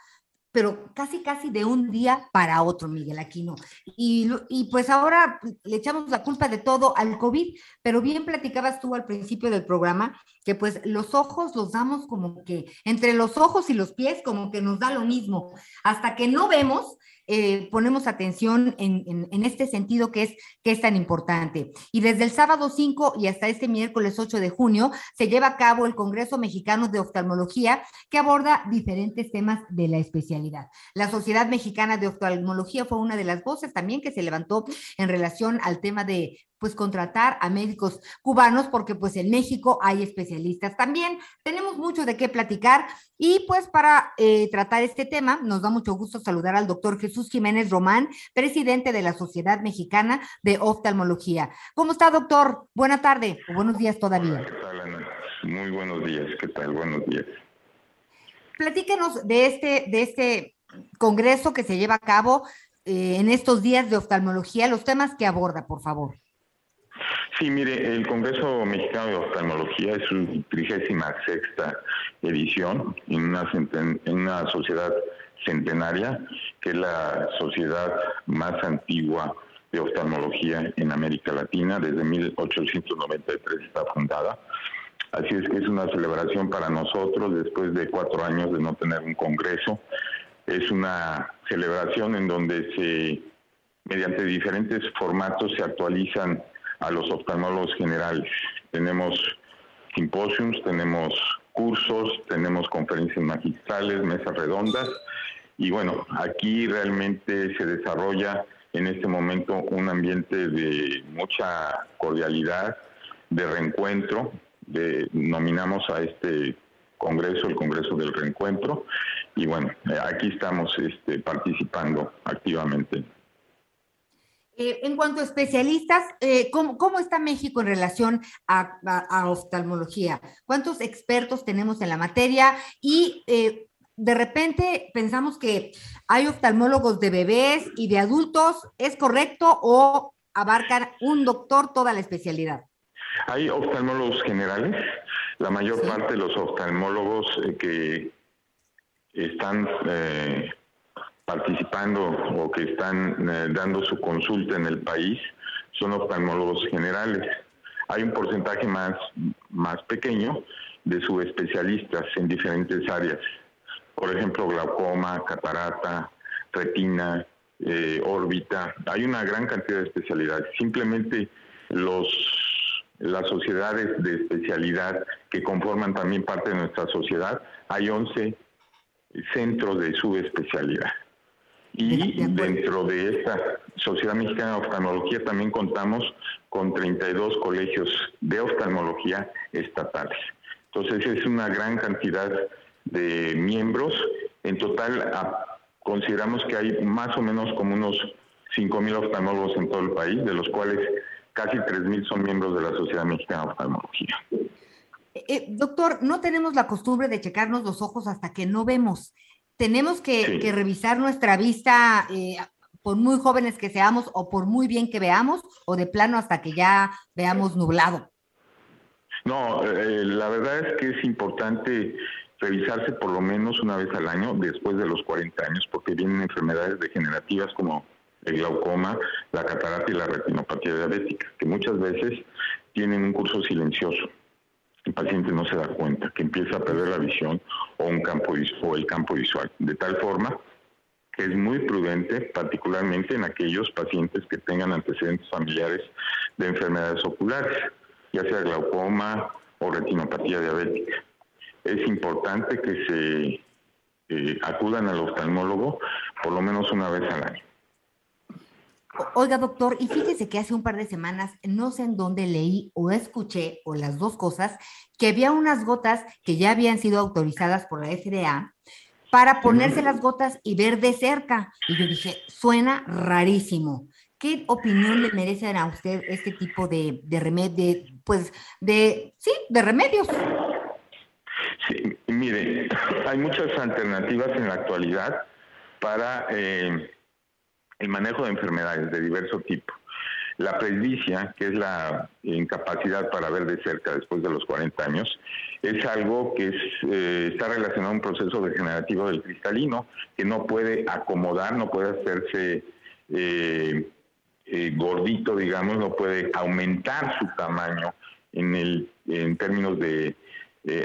pero casi, casi de un día para otro, Miguel Aquino. Y, y pues ahora le echamos la culpa de todo al COVID, pero bien platicabas tú al principio del programa que pues los ojos los damos como que entre los ojos y los pies como que nos da lo mismo. Hasta que no vemos, eh, ponemos atención en, este sentido que es, que es tan importante. Y desde el sábado 5 y hasta este miércoles 8 de junio se lleva a cabo el Congreso Mexicano de Oftalmología que aborda diferentes temas de la especialidad. La Sociedad Mexicana de Oftalmología fue una de las voces también que se levantó en relación al tema de pues contratar a médicos cubanos porque pues en México hay especialistas también. Tenemos mucho de qué platicar y pues para eh, tratar este tema nos da mucho gusto saludar al doctor Jesús Jiménez Román, presidente de la Sociedad Mexicana de Oftalmología. ¿Cómo está, doctor? Buena tarde o buenos días todavía. ¿Qué tal, Ana? Muy buenos días. ¿Qué tal? Buenos días. Platíquenos de este, de este congreso que se lleva a cabo eh, en estos días de oftalmología, los temas que aborda, por favor. Sí, mire, el Congreso Mexicano de Oftalmología es su trigésima sexta edición en una, en una sociedad centenaria, que es la sociedad más antigua de oftalmología en América Latina. Desde 1893 está fundada. Así es que es una celebración para nosotros después de cuatro años de no tener un congreso. Es una celebración en donde se, mediante diferentes formatos, se actualizan a los oftalmólogos generales. Tenemos simposios, tenemos cursos, tenemos conferencias magistrales, mesas redondas y bueno, aquí realmente se desarrolla en este momento un ambiente de mucha cordialidad, de reencuentro, de, nominamos a este congreso, el Congreso del Reencuentro, y bueno, aquí estamos este, participando activamente. Eh, en cuanto a especialistas, eh, ¿cómo, está México en relación a, oftalmología? ¿Cuántos expertos tenemos en la materia? Y eh, de repente pensamos que hay oftalmólogos de bebés y de adultos, ¿es correcto o abarcan un doctor toda la especialidad? Hay oftalmólogos generales, la mayor parte de los oftalmólogos que están participando o que están eh, dando su consulta en el país son oftalmólogos generales. Hay un porcentaje más, más pequeño de subespecialistas en diferentes áreas. Por ejemplo, glaucoma, catarata, retina, eh, órbita. Hay una gran cantidad de especialidades. Simplemente los las sociedades de especialidad que conforman también parte de nuestra sociedad, hay 11 centros de subespecialidad. Y dentro de esta Sociedad Mexicana de Oftalmología también contamos con 32 colegios de oftalmología estatales. Entonces es una gran cantidad de miembros. En total consideramos que hay más o menos como unos 5.000 oftalmólogos en todo el país, de los cuales casi 3.000 son miembros de la Sociedad Mexicana de Oftalmología. Eh, eh, doctor, no tenemos la costumbre de checarnos los ojos hasta que no vemos tenemos que, revisar nuestra vista eh, por muy jóvenes que seamos o por muy bien que veamos o de plano hasta que ya veamos nublado. No, eh, la verdad es que es importante revisarse por lo menos una vez al año después de los 40 años porque vienen enfermedades degenerativas como el glaucoma, la catarata y la retinopatía diabética, que muchas veces tienen un curso silencioso el paciente no se da cuenta que empieza a perder la visión o, un campo, o el campo visual. De tal forma que es muy prudente, particularmente en aquellos pacientes que tengan antecedentes familiares de enfermedades oculares, ya sea glaucoma o retinopatía diabética. Es importante que se eh, acudan al oftalmólogo por lo menos una vez al año. Oiga, doctor, y fíjese que hace un par de semanas, no sé en dónde leí o escuché, o las dos cosas, que había unas gotas que ya habían sido autorizadas por la FDA para ponerse las gotas y ver de cerca. Y yo dije, suena rarísimo. ¿Qué opinión le merecen a usted este tipo de, de remedio, pues, de, sí, de remedios? Sí, mire, hay muchas alternativas en la actualidad para... Eh, el manejo de enfermedades de diverso tipo. La presbicia, que es la incapacidad para ver de cerca después de los 40 años, es algo que eh, está relacionado a un proceso degenerativo del cristalino, que no puede acomodar, no puede hacerse eh, eh, gordito, digamos, no puede aumentar su tamaño en, el, en términos de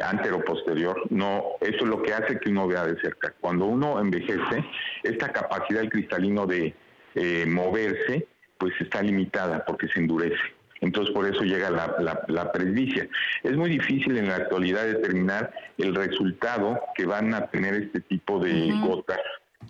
antero-posterior. No, eso es lo que hace que uno vea de cerca. Cuando uno envejece, esta capacidad del cristalino de eh, moverse, pues está limitada porque se endurece. Entonces por eso llega la, la, presbicia. Es muy difícil en la actualidad determinar el resultado que van a tener este tipo de gotas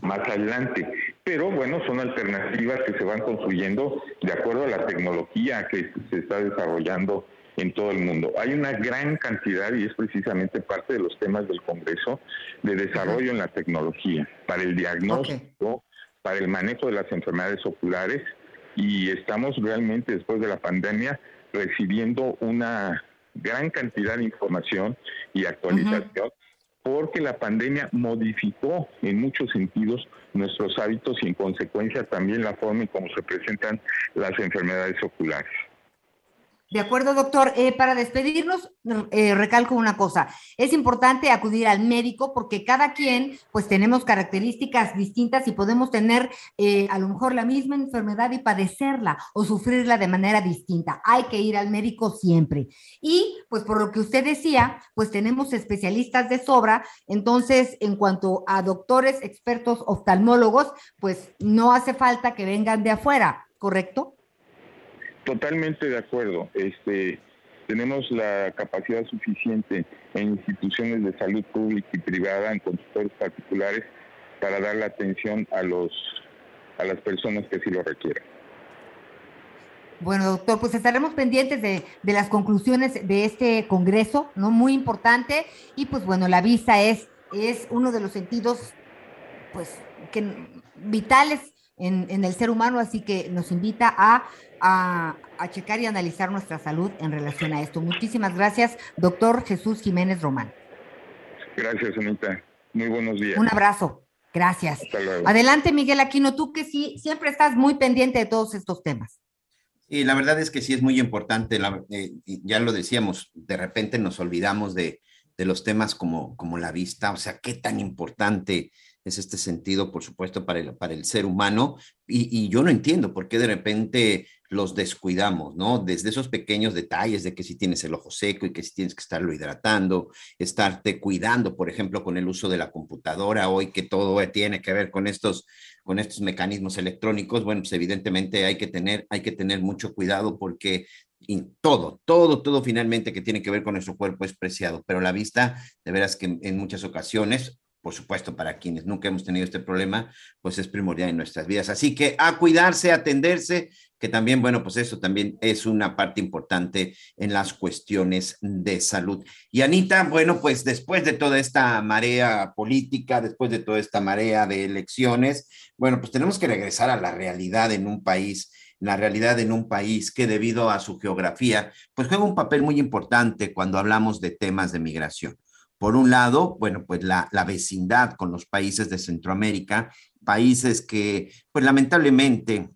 más adelante, pero bueno, son alternativas que se van construyendo de acuerdo a la tecnología que se está desarrollando en todo el mundo. Hay una gran cantidad, y es precisamente parte de los temas del Congreso, de desarrollo en la tecnología para el diagnóstico, para el manejo de las enfermedades oculares, y estamos realmente después de la pandemia recibiendo una gran cantidad de información y actualización porque la pandemia modificó en muchos sentidos nuestros hábitos y en consecuencia también la forma en cómo se presentan las enfermedades oculares. De acuerdo, doctor. Eh, para despedirnos, eh, recalco una cosa. Es importante acudir al médico porque cada quien, pues tenemos características distintas y podemos tener eh, a lo mejor la misma enfermedad y padecerla o sufrirla de manera distinta. Hay que ir al médico siempre. Y pues por lo que usted decía, pues tenemos especialistas de sobra. Entonces, en cuanto a doctores, expertos, oftalmólogos, pues no hace falta que vengan de afuera, ¿correcto? Totalmente de acuerdo. Este, tenemos la capacidad suficiente en instituciones de salud pública y privada, en consultores particulares, para dar la atención a los a las personas que sí lo requieran. Bueno, doctor, pues estaremos pendientes de, de, las conclusiones de este congreso, ¿no? Muy importante. Y pues bueno, la vista es, es uno de los sentidos, pues, que, vitales en, en el ser humano, así que nos invita a a, checar y analizar nuestra salud en relación a esto. Muchísimas gracias, doctor Jesús Jiménez Román. Gracias, Anita. Muy buenos días. Un abrazo. Gracias. Adelante, Miguel Aquino, tú que sí, siempre estás muy pendiente de todos estos temas. Y la verdad es que sí es muy importante, eh, ya lo decíamos, de repente nos olvidamos de, de los temas como, como la vista, o sea, qué tan importante es este sentido, por supuesto, para el, para el ser humano. Y, yo no entiendo por qué de repente los descuidamos, ¿no? Desde esos pequeños detalles de que si tienes el ojo seco y que si tienes que estarlo hidratando, estarte cuidando, por ejemplo, con el uso de la computadora hoy que todo tiene que ver con estos con estos mecanismos electrónicos, bueno, pues evidentemente hay que tener hay que tener mucho cuidado porque todo, todo, todo finalmente que tiene que ver con nuestro cuerpo es preciado, pero la vista, de veras que en muchas ocasiones por supuesto, para quienes nunca hemos tenido este problema, pues es primordial en nuestras vidas. Así que a cuidarse, a atenderse, que también, bueno, pues eso también es una parte importante en las cuestiones de salud. Y Anita, bueno, pues después de toda esta marea política, después de toda esta marea de elecciones, bueno, pues tenemos que regresar a la realidad en un país la realidad en un país que debido a su geografía, pues juega un papel muy importante cuando hablamos de temas de migración. Por un lado, bueno, pues la, vecindad con los países de Centroamérica, países que, pues lamentablemente,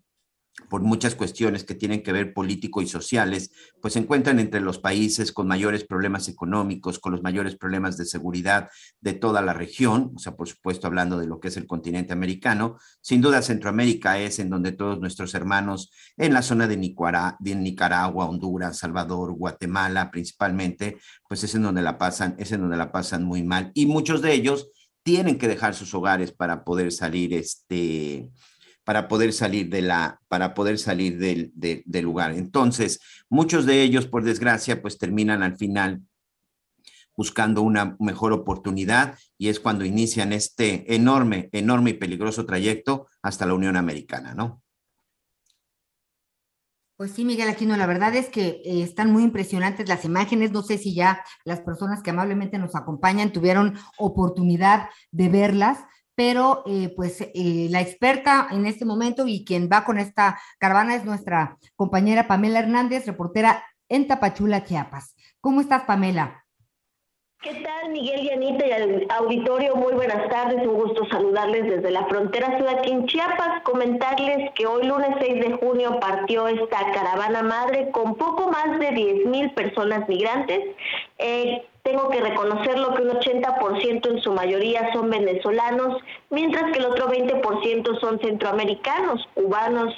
por muchas cuestiones que tienen que ver político y sociales, pues se encuentran entre los países con mayores problemas económicos, con los mayores problemas de seguridad de toda la región, o sea, por supuesto hablando de lo que es el continente americano. Sin duda Centroamérica es en donde todos nuestros hermanos en la zona de Nicaragua, Honduras, Salvador, Guatemala principalmente, pues es en donde la pasan, es en donde la pasan muy mal y muchos de ellos tienen que dejar sus hogares para poder salir este para poder salir de la, para poder salir del, del lugar. Entonces, muchos de ellos, por desgracia, pues terminan al final buscando una mejor oportunidad y es cuando inician este enorme, enorme y peligroso trayecto hasta la Unión Americana, ¿no? Pues sí, Miguel Aquino, la verdad es que eh, están muy impresionantes las imágenes. No sé si ya las personas que amablemente nos acompañan tuvieron oportunidad de verlas pero eh, pues eh, la experta en este momento y quien va con esta caravana es nuestra compañera Pamela Hernández, reportera en Tapachula, Chiapas. ¿Cómo estás, Pamela? ¿Qué tal, Miguel y Anita y al auditorio? Muy buenas tardes, un gusto saludarles desde la frontera aquí en Chiapas, comentarles que hoy lunes 6 de junio partió esta caravana madre con poco más de 10 mil personas migrantes. Eh, tengo que reconocerlo que un 80% en su mayoría son venezolanos, mientras que el otro 20% son centroamericanos, cubanos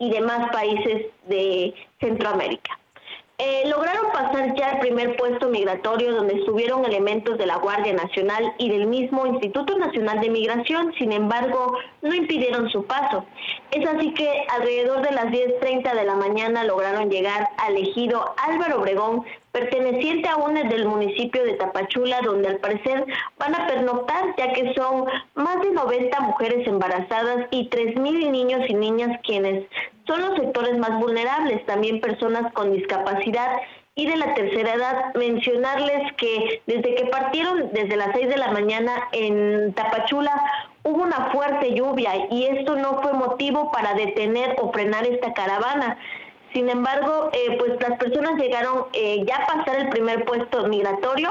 y demás países de Centroamérica. Eh, lograron pasar ya el primer puesto migratorio donde estuvieron elementos de la Guardia Nacional y del mismo Instituto Nacional de Migración, sin embargo, no impidieron su paso. Es así que alrededor de las 10.30 de la mañana lograron llegar al ejido Álvaro Obregón, perteneciente a una del municipio de Tapachula, donde al parecer van a pernoctar, ya que son más de 90 mujeres embarazadas y 3.000 niños y niñas quienes son los sectores más vulnerables, también personas con discapacidad y de la tercera edad. Mencionarles que desde que partieron desde las 6 de la mañana en Tapachula hubo una fuerte lluvia y esto no fue motivo para detener o frenar esta caravana. Sin embargo, eh, pues las personas llegaron eh, ya a pasar el primer puesto migratorio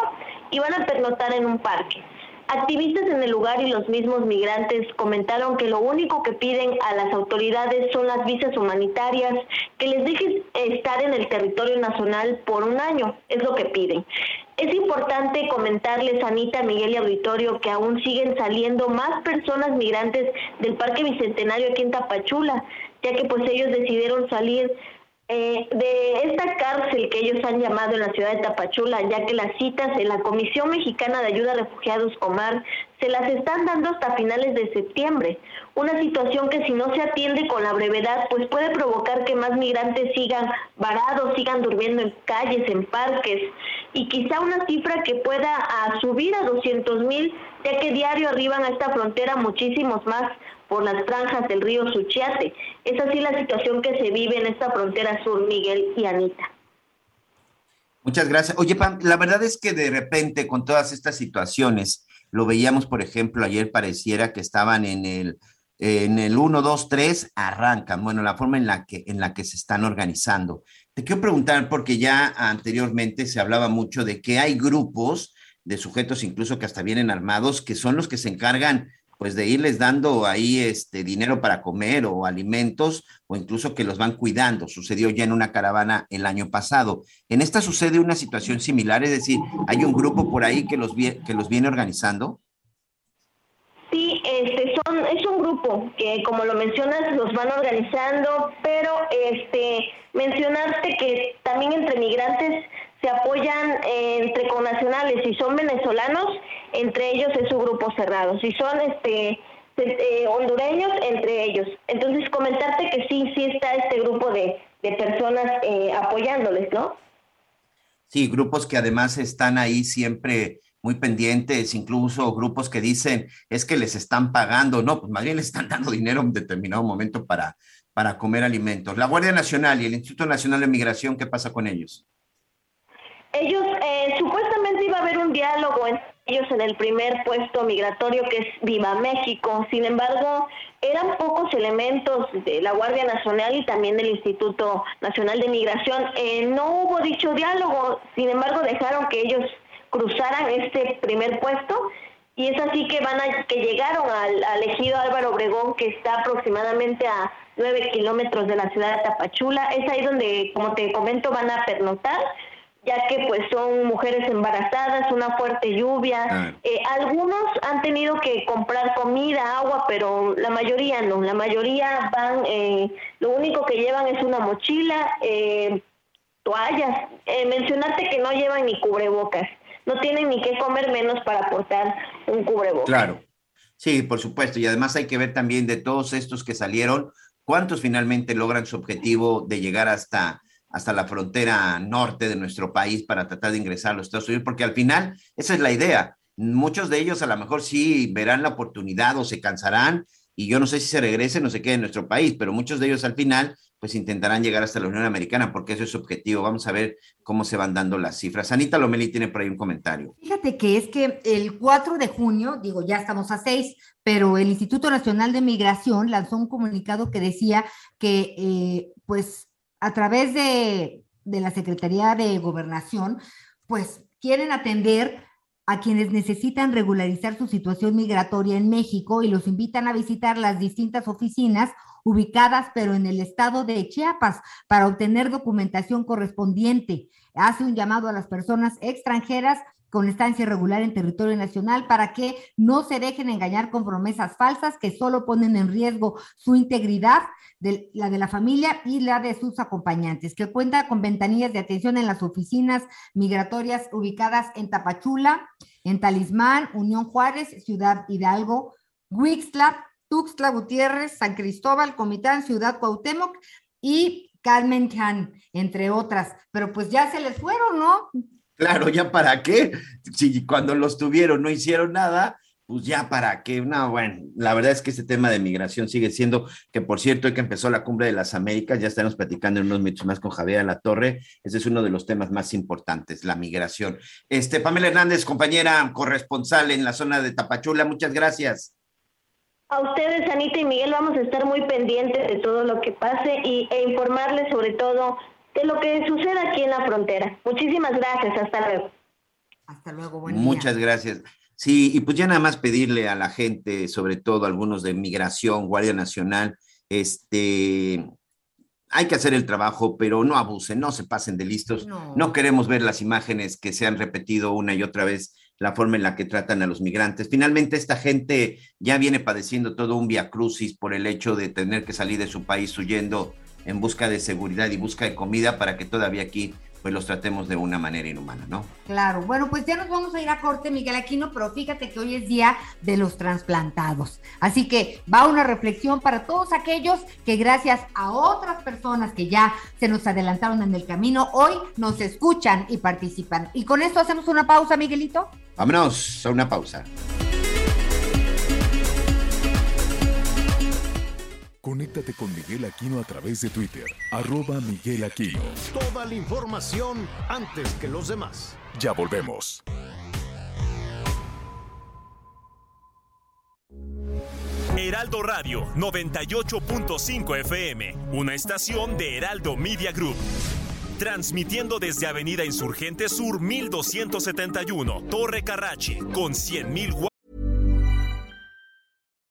y van a pernotar en un parque. Activistas en el lugar y los mismos migrantes comentaron que lo único que piden a las autoridades son las visas humanitarias, que les dejen estar en el territorio nacional por un año, es lo que piden. Es importante comentarles, Anita, Miguel y Auditorio, que aún siguen saliendo más personas migrantes del Parque Bicentenario aquí en Tapachula, ya que pues ellos decidieron salir eh, de esta cárcel que ellos han llamado en la ciudad de Tapachula, ya que las citas en la Comisión Mexicana de Ayuda a Refugiados Comar se las están dando hasta finales de septiembre. Una situación que si no se atiende con la brevedad, pues puede provocar que más migrantes sigan varados, sigan durmiendo en calles, en parques, y quizá una cifra que pueda subir a 200 mil, ya que diario arriban a esta frontera muchísimos más por las franjas del río Suchiate. Es así la situación que se vive en esta frontera sur, Miguel y Anita. Muchas gracias. Oye, Pam, la verdad es que de repente con todas estas situaciones, lo veíamos, por ejemplo, ayer pareciera que estaban en el en el 1, 2, 3 arrancan, bueno, la forma en la que en la que se están organizando. Te quiero preguntar porque ya anteriormente se hablaba mucho de que hay grupos de sujetos incluso que hasta vienen armados que son los que se encargan pues de irles dando ahí este dinero para comer o alimentos o incluso que los van cuidando. Sucedió ya en una caravana el año pasado. En esta sucede una situación similar, es decir, hay un grupo por ahí que los, que los viene organizando. Sí, este es un grupo que como lo mencionas los van organizando, pero este mencionarte que también entre migrantes se apoyan eh, entre connacionales, si son venezolanos, entre ellos es su grupo cerrado, si son este eh, hondureños, entre ellos. Entonces comentarte que sí, sí está este grupo de, personas eh, apoyándoles, ¿no? Sí, grupos que además están ahí siempre muy pendientes, incluso grupos que dicen es que les están pagando, no, pues más bien les están dando dinero en determinado momento para, para comer alimentos. La Guardia Nacional y el Instituto Nacional de Migración, ¿qué pasa con ellos? Ellos, eh, supuestamente iba a haber un diálogo entre ellos en el primer puesto migratorio que es Viva México. Sin embargo, eran pocos elementos de la Guardia Nacional y también del Instituto Nacional de Migración. Eh, no hubo dicho diálogo, sin embargo, dejaron que ellos cruzaran este primer puesto y es así que van a que llegaron al, al ejido Álvaro Obregón que está aproximadamente a nueve kilómetros de la ciudad de Tapachula es ahí donde como te comento van a pernoctar ya que pues son mujeres embarazadas, una fuerte lluvia. Ah. Eh, algunos han tenido que comprar comida, agua, pero la mayoría no. La mayoría van, eh, lo único que llevan es una mochila, eh, toallas. mencionarte que no llevan ni cubrebocas. No tienen ni que comer menos para portar un cubrebocas. Claro. Sí, por supuesto. Y además hay que ver también de todos estos que salieron, cuántos finalmente logran su objetivo de llegar hasta hasta la frontera norte de nuestro país para tratar de ingresar a los Estados Unidos, porque al final esa es la idea. Muchos de ellos a lo mejor sí verán la oportunidad o se cansarán y yo no sé si se regresen o se queden en nuestro país, pero muchos de ellos al final pues intentarán llegar hasta la Unión Americana porque eso es su objetivo. Vamos a ver cómo se van dando las cifras. Anita Lomeli tiene por ahí un comentario. Fíjate que es que el 4 de junio, digo, ya estamos a 6, pero el Instituto Nacional de Migración lanzó un comunicado que decía que eh, pues a través de, la Secretaría de Gobernación, pues quieren atender a quienes necesitan regularizar su situación migratoria en México y los invitan a visitar las distintas oficinas ubicadas, pero en el estado de Chiapas, para obtener documentación correspondiente. Hace un llamado a las personas extranjeras con estancia irregular en territorio nacional para que no se dejen engañar con promesas falsas que solo ponen en riesgo su integridad, la de la familia y la de sus acompañantes, que cuenta con ventanillas de atención en las oficinas migratorias ubicadas en Tapachula, en Talismán, Unión Juárez, Ciudad Hidalgo, Huixtla, Tuxtla Gutiérrez, San Cristóbal, Comitán, Ciudad Cuauhtémoc y Carmen Chan, entre otras. Pero pues ya se les fueron, ¿no? Claro, ya para qué. Si cuando los tuvieron no hicieron nada, pues ya para qué. No, bueno, la verdad es que este tema de migración sigue siendo, que por cierto, hoy que empezó la cumbre de las Américas, ya estaremos platicando en unos minutos más con Javier La Torre. Ese es uno de los temas más importantes, la migración. Este, Pamela Hernández, compañera corresponsal en la zona de Tapachula, muchas gracias. A ustedes, Anita y Miguel, vamos a estar muy pendientes de todo lo que pase y, e informarles sobre todo de lo que sucede aquí en la frontera. Muchísimas gracias, hasta luego. Hasta luego, buen Muchas gracias. Sí, y pues ya nada más pedirle a la gente, sobre todo algunos de Migración, Guardia Nacional, este, hay que hacer el trabajo, pero no abusen, no se pasen de listos. No. no. queremos ver las imágenes que se han repetido una y otra vez la forma en la que tratan a los migrantes. Finalmente, esta gente ya viene padeciendo todo un viacrucis por el hecho de tener que salir de su país huyendo en busca de seguridad y busca de comida para que todavía aquí pues los tratemos de una manera inhumana, ¿no? Claro, bueno, pues ya nos vamos a ir a corte, Miguel Aquino, pero fíjate que hoy es día de los trasplantados. Así que va una reflexión para todos aquellos que gracias a otras personas que ya se nos adelantaron en el camino, hoy nos escuchan y participan. Y con esto hacemos una pausa, Miguelito. Vámonos a una pausa. Conéctate con Miguel Aquino a través de Twitter, arroba Miguel Aquino. Toda la información antes que los demás. Ya volvemos. Heraldo Radio 98.5 FM, una estación de Heraldo Media Group. Transmitiendo desde Avenida Insurgente Sur 1271, Torre Carrachi, con 100.000 watts.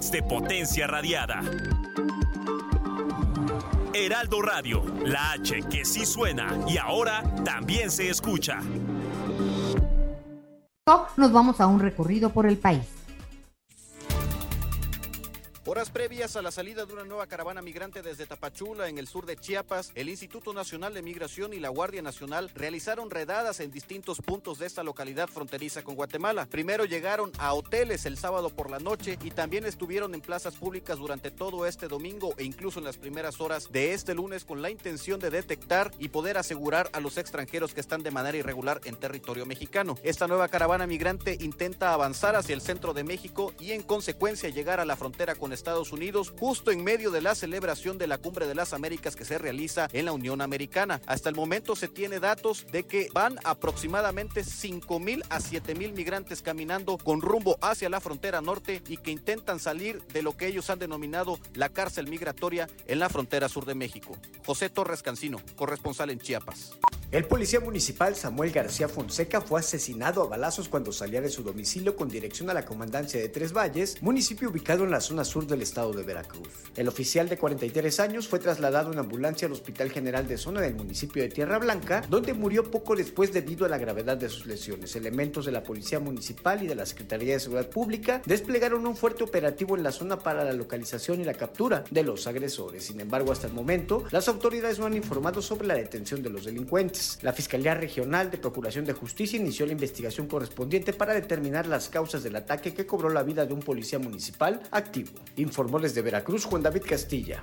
De potencia radiada. Heraldo Radio, la H que sí suena y ahora también se escucha. Nos vamos a un recorrido por el país. Horas previas a la salida de una nueva caravana migrante desde Tapachula, en el sur de Chiapas, el Instituto Nacional de Migración y la Guardia Nacional realizaron redadas en distintos puntos de esta localidad fronteriza con Guatemala. Primero llegaron a hoteles el sábado por la noche y también estuvieron en plazas públicas durante todo este domingo e incluso en las primeras horas de este lunes con la intención de detectar y poder asegurar a los extranjeros que están de manera irregular en territorio mexicano. Esta nueva caravana migrante intenta avanzar hacia el centro de México y en consecuencia llegar a la frontera con Estados Unidos justo en medio de la celebración de la Cumbre de las Américas que se realiza en la Unión Americana. Hasta el momento se tiene datos de que van aproximadamente 5 mil a 7 mil migrantes caminando con rumbo hacia la frontera norte y que intentan salir de lo que ellos han denominado la cárcel migratoria en la frontera sur de México. José Torres Cancino, corresponsal en Chiapas. El policía municipal Samuel García Fonseca fue asesinado a balazos cuando salía de su domicilio con dirección a la comandancia de Tres Valles, municipio ubicado en la zona sur del estado de Veracruz. El oficial de 43 años fue trasladado en ambulancia al Hospital General de Zona del municipio de Tierra Blanca, donde murió poco después debido a la gravedad de sus lesiones. Elementos de la Policía Municipal y de la Secretaría de Seguridad Pública desplegaron un fuerte operativo en la zona para la localización y la captura de los agresores. Sin embargo, hasta el momento, las autoridades no han informado sobre la detención de los delincuentes. La Fiscalía Regional de Procuración de Justicia inició la investigación correspondiente para determinar las causas del ataque que cobró la vida de un policía municipal activo. Informó desde Veracruz Juan David Castilla.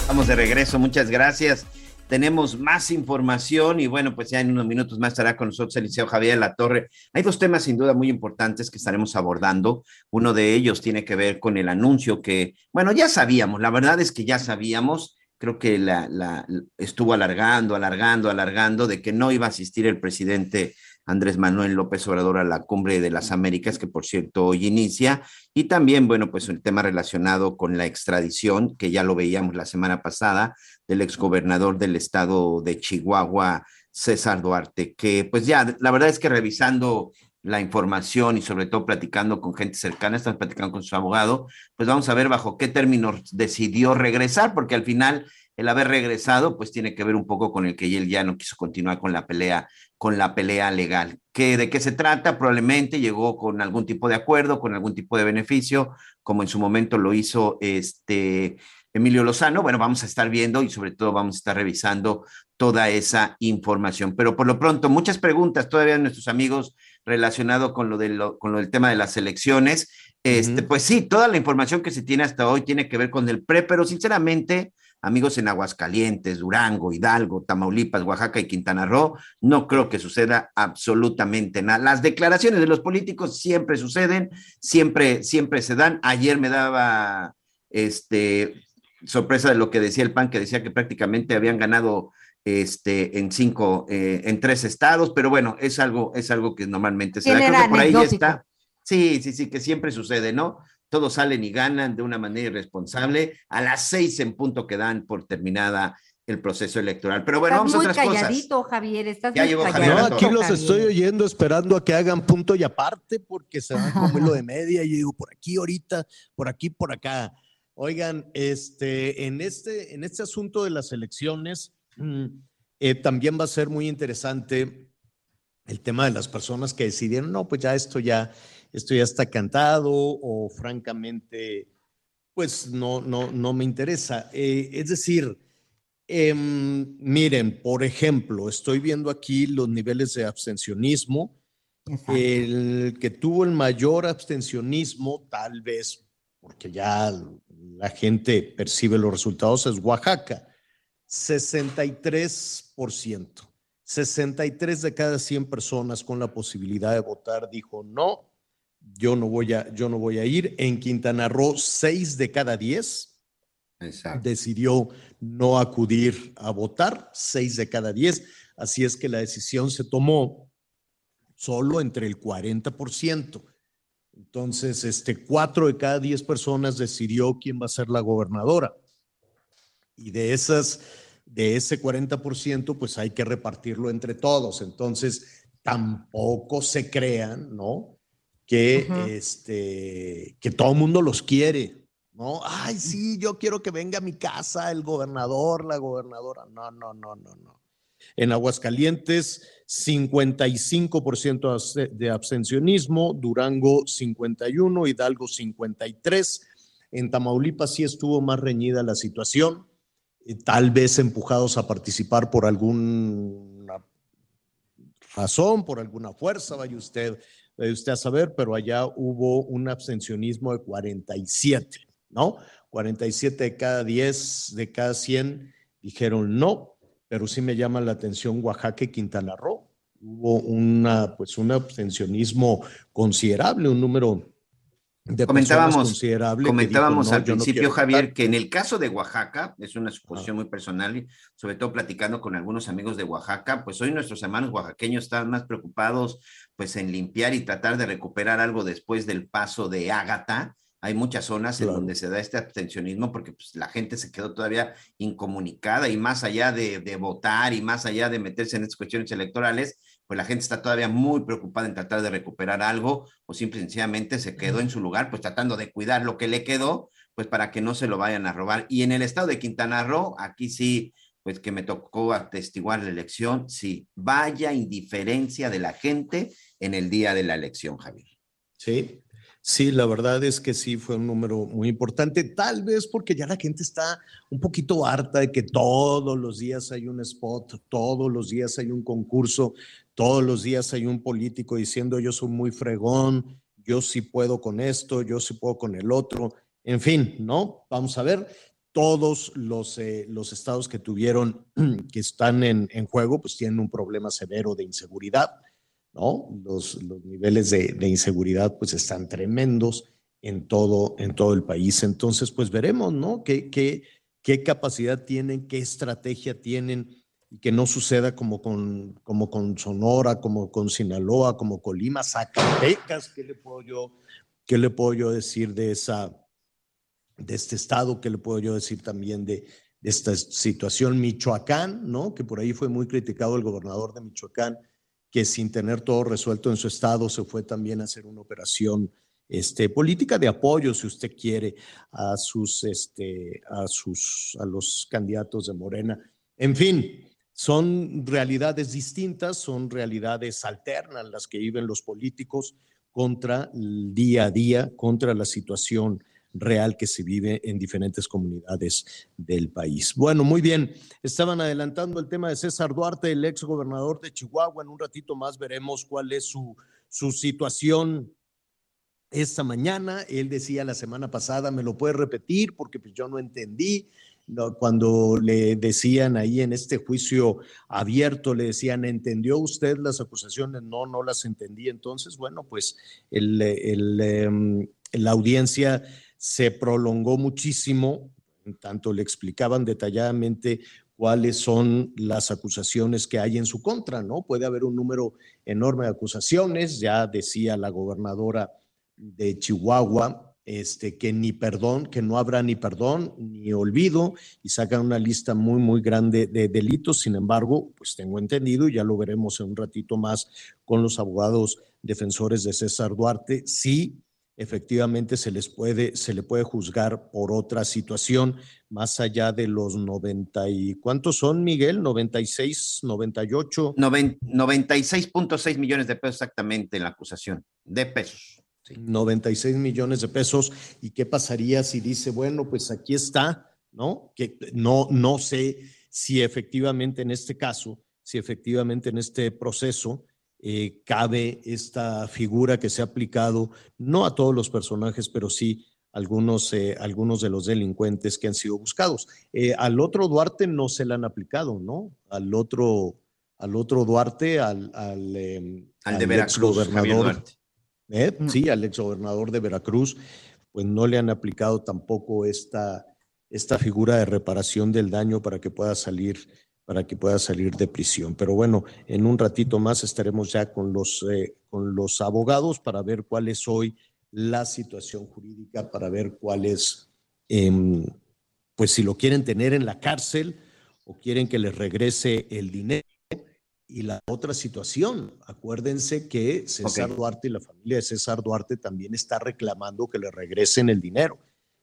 Estamos de regreso, muchas gracias. Tenemos más información y bueno, pues ya en unos minutos más estará con nosotros el Javier La Torre. Hay dos temas sin duda muy importantes que estaremos abordando. Uno de ellos tiene que ver con el anuncio que, bueno, ya sabíamos, la verdad es que ya sabíamos creo que la, estuvo alargando, alargando, alargando de que no iba a asistir el presidente Andrés Manuel López Obrador a la cumbre de las Américas, que por cierto hoy inicia, y también, bueno, pues el tema relacionado con la extradición, que ya lo veíamos la semana pasada, del exgobernador del estado de Chihuahua, César Duarte, que pues ya, la verdad es que revisando la información y sobre todo platicando con gente cercana, estamos platicando con su abogado, pues vamos a ver bajo qué términos decidió regresar, porque al final el haber regresado pues tiene que ver un poco con el que él ya no quiso continuar con la pelea, con la pelea legal. ¿Que, ¿De qué se trata? Probablemente llegó con algún tipo de acuerdo, con algún tipo de beneficio, como en su momento lo hizo este Emilio Lozano. Bueno, vamos a estar viendo y sobre todo vamos a estar revisando toda esa información. Pero por lo pronto, muchas preguntas todavía de nuestros amigos relacionado con lo, con lo del tema de las elecciones. Este, Pues sí, toda la información que se tiene hasta hoy tiene que ver con el PRE, pero sinceramente, amigos en Aguascalientes, Durango, Hidalgo, Tamaulipas, Oaxaca y Quintana Roo, no creo que suceda absolutamente nada. Las declaraciones de los políticos siempre suceden, siempre, siempre se dan. Ayer me daba este sorpresa de lo que decía el PAN, que decía que prácticamente habían ganado este, en cinco, eh, en tres estados, pero bueno, es algo, es algo que normalmente se da. Creo que por ahí ya está. Sí, sí, sí, que siempre sucede, ¿no? Todos salen y ganan de una manera irresponsable a las seis en punto que dan por terminada el proceso electoral. Pero bueno, vamos a otras calladito, Javier, estás ya muy Javier No, aquí los estoy oyendo esperando a que hagan punto y aparte porque se van como lo de *laughs* media y yo digo por aquí ahorita, por aquí, por acá. Oigan, este, en este, en este asunto de las elecciones, Mm, eh, también va a ser muy interesante el tema de las personas que decidieron, no, pues ya esto ya, esto ya está cantado o francamente, pues no, no, no me interesa. Eh, es decir, em, miren, por ejemplo, estoy viendo aquí los niveles de abstencionismo. El que tuvo el mayor abstencionismo, tal vez porque ya la gente percibe los resultados, es Oaxaca 63%. 63 de cada 100 personas con la posibilidad de votar dijo no, yo no voy a, yo no voy a ir. En Quintana Roo, 6 de cada 10 decidió no acudir a votar, 6 de cada 10. Así es que la decisión se tomó solo entre el 40%. Entonces, este, 4 de cada 10 personas decidió quién va a ser la gobernadora. Y de esas de ese 40%, pues hay que repartirlo entre todos. Entonces, tampoco se crean, ¿no? Que, este, que todo el mundo los quiere, ¿no? Ay, sí, yo quiero que venga a mi casa el gobernador, la gobernadora. No, no, no, no, no. En Aguascalientes, 55% de abstencionismo, Durango 51, Hidalgo 53. En Tamaulipas sí estuvo más reñida la situación tal vez empujados a participar por alguna razón, por alguna fuerza, vaya usted, usted a saber, pero allá hubo un abstencionismo de 47, ¿no? 47 de cada 10, de cada 100 dijeron no, pero sí me llama la atención Oaxaca y Quintana Roo. Hubo una, pues un abstencionismo considerable, un número comentábamos, comentábamos al principio, Javier, que en el caso de Oaxaca, es una suposición muy personal, y sobre todo platicando con algunos amigos de Oaxaca, pues hoy nuestros hermanos oaxaqueños están más preocupados pues en limpiar y tratar de recuperar algo después del paso de Ágata. Hay muchas zonas en donde se da este abstencionismo porque pues, la gente se quedó todavía incomunicada y más allá de, de votar y más allá de meterse en estas cuestiones electorales, pues la gente está todavía muy preocupada en tratar de recuperar algo o simple sencillamente se quedó en su lugar, pues tratando de cuidar lo que le quedó, pues para que no se lo vayan a robar. Y en el estado de Quintana Roo, aquí sí, pues que me tocó atestiguar la elección, sí, vaya indiferencia de la gente en el día de la elección, Javier. Sí, Sí, la verdad es que sí fue un número muy importante, tal vez porque ya la gente está un poquito harta de que todos los días hay un spot, todos los días hay un concurso, todos los días hay un político diciendo yo soy muy fregón, yo sí puedo con esto, yo sí puedo con el otro, en fin, ¿no? Vamos a ver, todos los, eh, los estados que tuvieron, *clears throat* que están en, en juego, pues tienen un problema severo de inseguridad ¿no? Los, los niveles de, inseguridad pues están tremendos en todo, en todo el país. Entonces, pues veremos, ¿no? ¿Qué, qué, qué capacidad tienen, qué estrategia tienen y que no suceda como con, como con Sonora, como con Sinaloa, como Colima, Zacatecas, ¿qué le puedo yo, qué le puedo yo decir de esa, de este estado? ¿Qué le puedo yo decir también de, de esta situación? Michoacán, ¿no? Que por ahí fue muy criticado el gobernador de Michoacán, que sin tener todo resuelto en su estado se fue también a hacer una operación este, política de apoyo, si usted quiere, a sus, este, a sus, a los candidatos de Morena. En fin, son realidades distintas, son realidades alternas las que viven los políticos contra el día a día, contra la situación real que se vive en diferentes comunidades del país. Bueno, muy bien. Estaban adelantando el tema de César Duarte, el ex gobernador de Chihuahua. En un ratito más veremos cuál es su, su situación esta mañana. Él decía la semana pasada, me lo puede repetir porque pues yo no entendí. Cuando le decían ahí en este juicio abierto, le decían, ¿entendió usted las acusaciones? No, no las entendí. Entonces, bueno, pues em, la audiencia se prolongó muchísimo, en tanto le explicaban detalladamente cuáles son las acusaciones que hay en su contra, ¿no? Puede haber un número enorme de acusaciones, ya decía la gobernadora de Chihuahua, este, que ni perdón, que no habrá ni perdón ni olvido y sacan una lista muy, muy grande de delitos. Sin embargo, pues tengo entendido, ya lo veremos en un ratito más con los abogados defensores de César Duarte, sí efectivamente se les puede, se le puede juzgar por otra situación más allá de los 90 y ¿cuántos son, Miguel? 96, 98. 96.6 millones de pesos exactamente en la acusación, de pesos. 96 millones de pesos. ¿Y qué pasaría si dice, bueno, pues aquí está, ¿no? Que no, no sé si efectivamente en este caso, si efectivamente en este proceso eh, cabe esta figura que se ha aplicado, no a todos los personajes, pero sí algunos, eh, algunos de los delincuentes que han sido buscados. Eh, al otro Duarte no se le han aplicado, ¿no? Al otro, al otro Duarte, al, al, em, al de Veracruz, gobernador. Sí, al exgobernador de Veracruz, pues no le han aplicado tampoco esta, esta figura de reparación del daño para que pueda salir para que pueda salir de prisión. Pero bueno, en un ratito más estaremos ya con los, eh, con los abogados para ver cuál es hoy la situación jurídica, para ver cuál es, em, pues si lo quieren tener en la cárcel o quieren que les regrese el dinero. Y la otra situación, acuérdense que César Duarte y la familia de César Duarte también está reclamando que le regresen el dinero,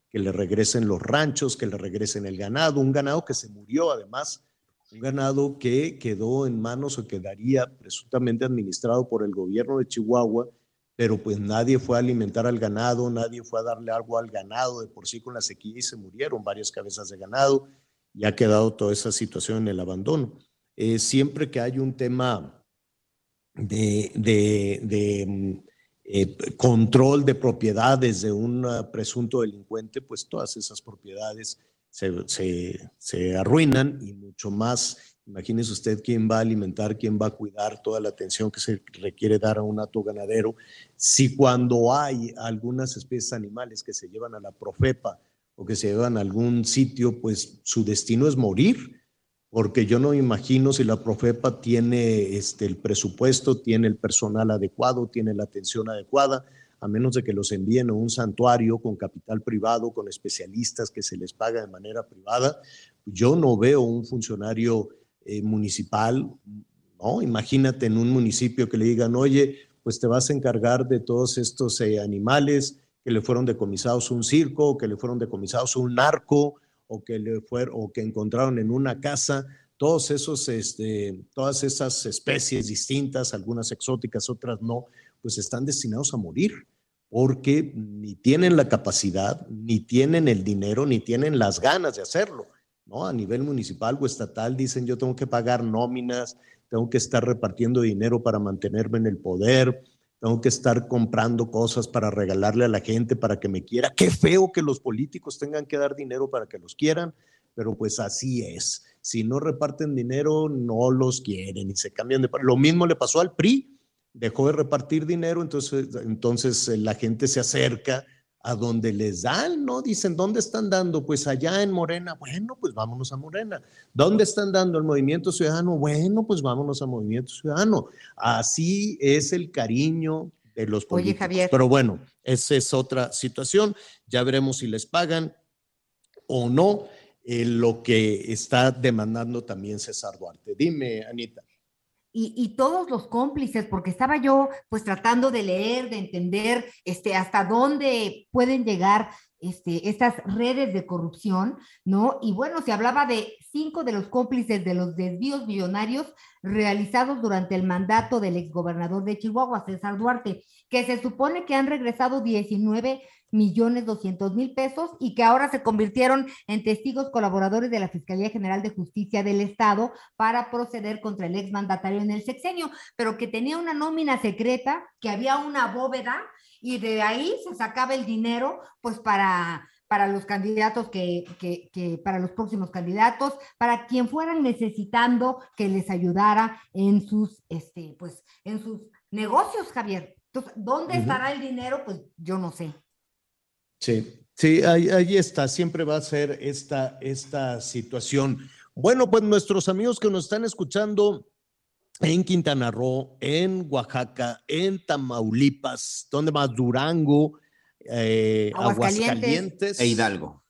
que le regresen los ranchos, que le regresen el ganado, un ganado que se murió además un ganado que quedó en manos o quedaría presuntamente administrado por el gobierno de Chihuahua, pero pues nadie fue a alimentar al ganado, nadie fue a darle algo al ganado, de por sí con la sequía y se murieron varias cabezas de ganado y ha quedado toda esa situación en el abandono. Eh, siempre que hay un tema de, mm, eh, control de propiedades de un presunto delincuente, pues todas esas propiedades se, se, arruinan y mucho más. Imagínese usted quién va a alimentar, quién va a cuidar toda la atención que se requiere dar a un ato ganadero. Si cuando hay algunas especies animales que se llevan a la profepa o que se llevan a algún sitio, pues su destino es morir, porque yo no imagino si la profepa tiene este, el presupuesto, tiene el personal adecuado, tiene la atención adecuada a menos de que los envíen a un santuario con capital privado, con especialistas que se les paga de manera privada. Yo no veo un funcionario eh, municipal, ¿no? Imagínate en un municipio que le digan, oye, pues te vas a encargar de todos estos eh, animales que le fueron decomisados un circo, que le fueron decomisados un narco, o que, le o que encontraron en una casa todos esos, este, todas esas especies distintas, algunas exóticas, otras no, pues están destinados a morir porque ni tienen la capacidad, ni tienen el dinero, ni tienen las ganas de hacerlo. ¿no? A nivel municipal o estatal dicen yo tengo que pagar nóminas, tengo que estar repartiendo dinero para mantenerme en el poder, tengo que estar comprando cosas para regalarle a la gente para que me quiera. Qué feo que los políticos tengan que dar dinero para que los quieran, pero pues así es. Si no reparten dinero, no los quieren y se cambian de... Lo mismo le pasó al PRI dejó de repartir dinero, entonces, entonces eh, la gente se acerca a donde les dan, ¿no? Dicen, ¿dónde están dando? Pues allá en Morena. Bueno, pues vámonos a Morena. ¿Dónde están dando el Movimiento Ciudadano? Bueno, pues vámonos a Movimiento Ciudadano. Así es el cariño de los políticos. Oye, Javier. Pero bueno, esa es otra situación. Ya veremos si les pagan o no eh, lo que está demandando también César Duarte. Dime, Anita. Y, todos los cómplices, porque estaba yo pues tratando de leer, de entender este, hasta dónde pueden llegar este, estas redes de corrupción, ¿no? Y bueno, se hablaba de cinco de los cómplices de los desvíos millonarios realizados durante el mandato del exgobernador de Chihuahua, César Duarte, que se supone que han regresado 19 millones doscientos mil pesos y que ahora se convirtieron en testigos colaboradores de la Fiscalía General de Justicia del Estado para proceder contra el exmandatario en el sexenio, pero que tenía una nómina secreta, que había una bóveda y de ahí se sacaba el dinero pues para para los candidatos que, que, que, para los próximos candidatos, para quien fueran necesitando que les ayudara en sus, este, pues, en sus negocios, Javier. Entonces, ¿dónde estará el dinero? Pues yo no sé. Sí, sí, ahí, ahí, está, siempre va a ser esta, esta situación. Bueno, pues nuestros amigos que nos están escuchando en Quintana Roo, en Oaxaca, en Tamaulipas, ¿dónde más? Durango, eh, Aguascalientes. Aguascalientes e Hidalgo.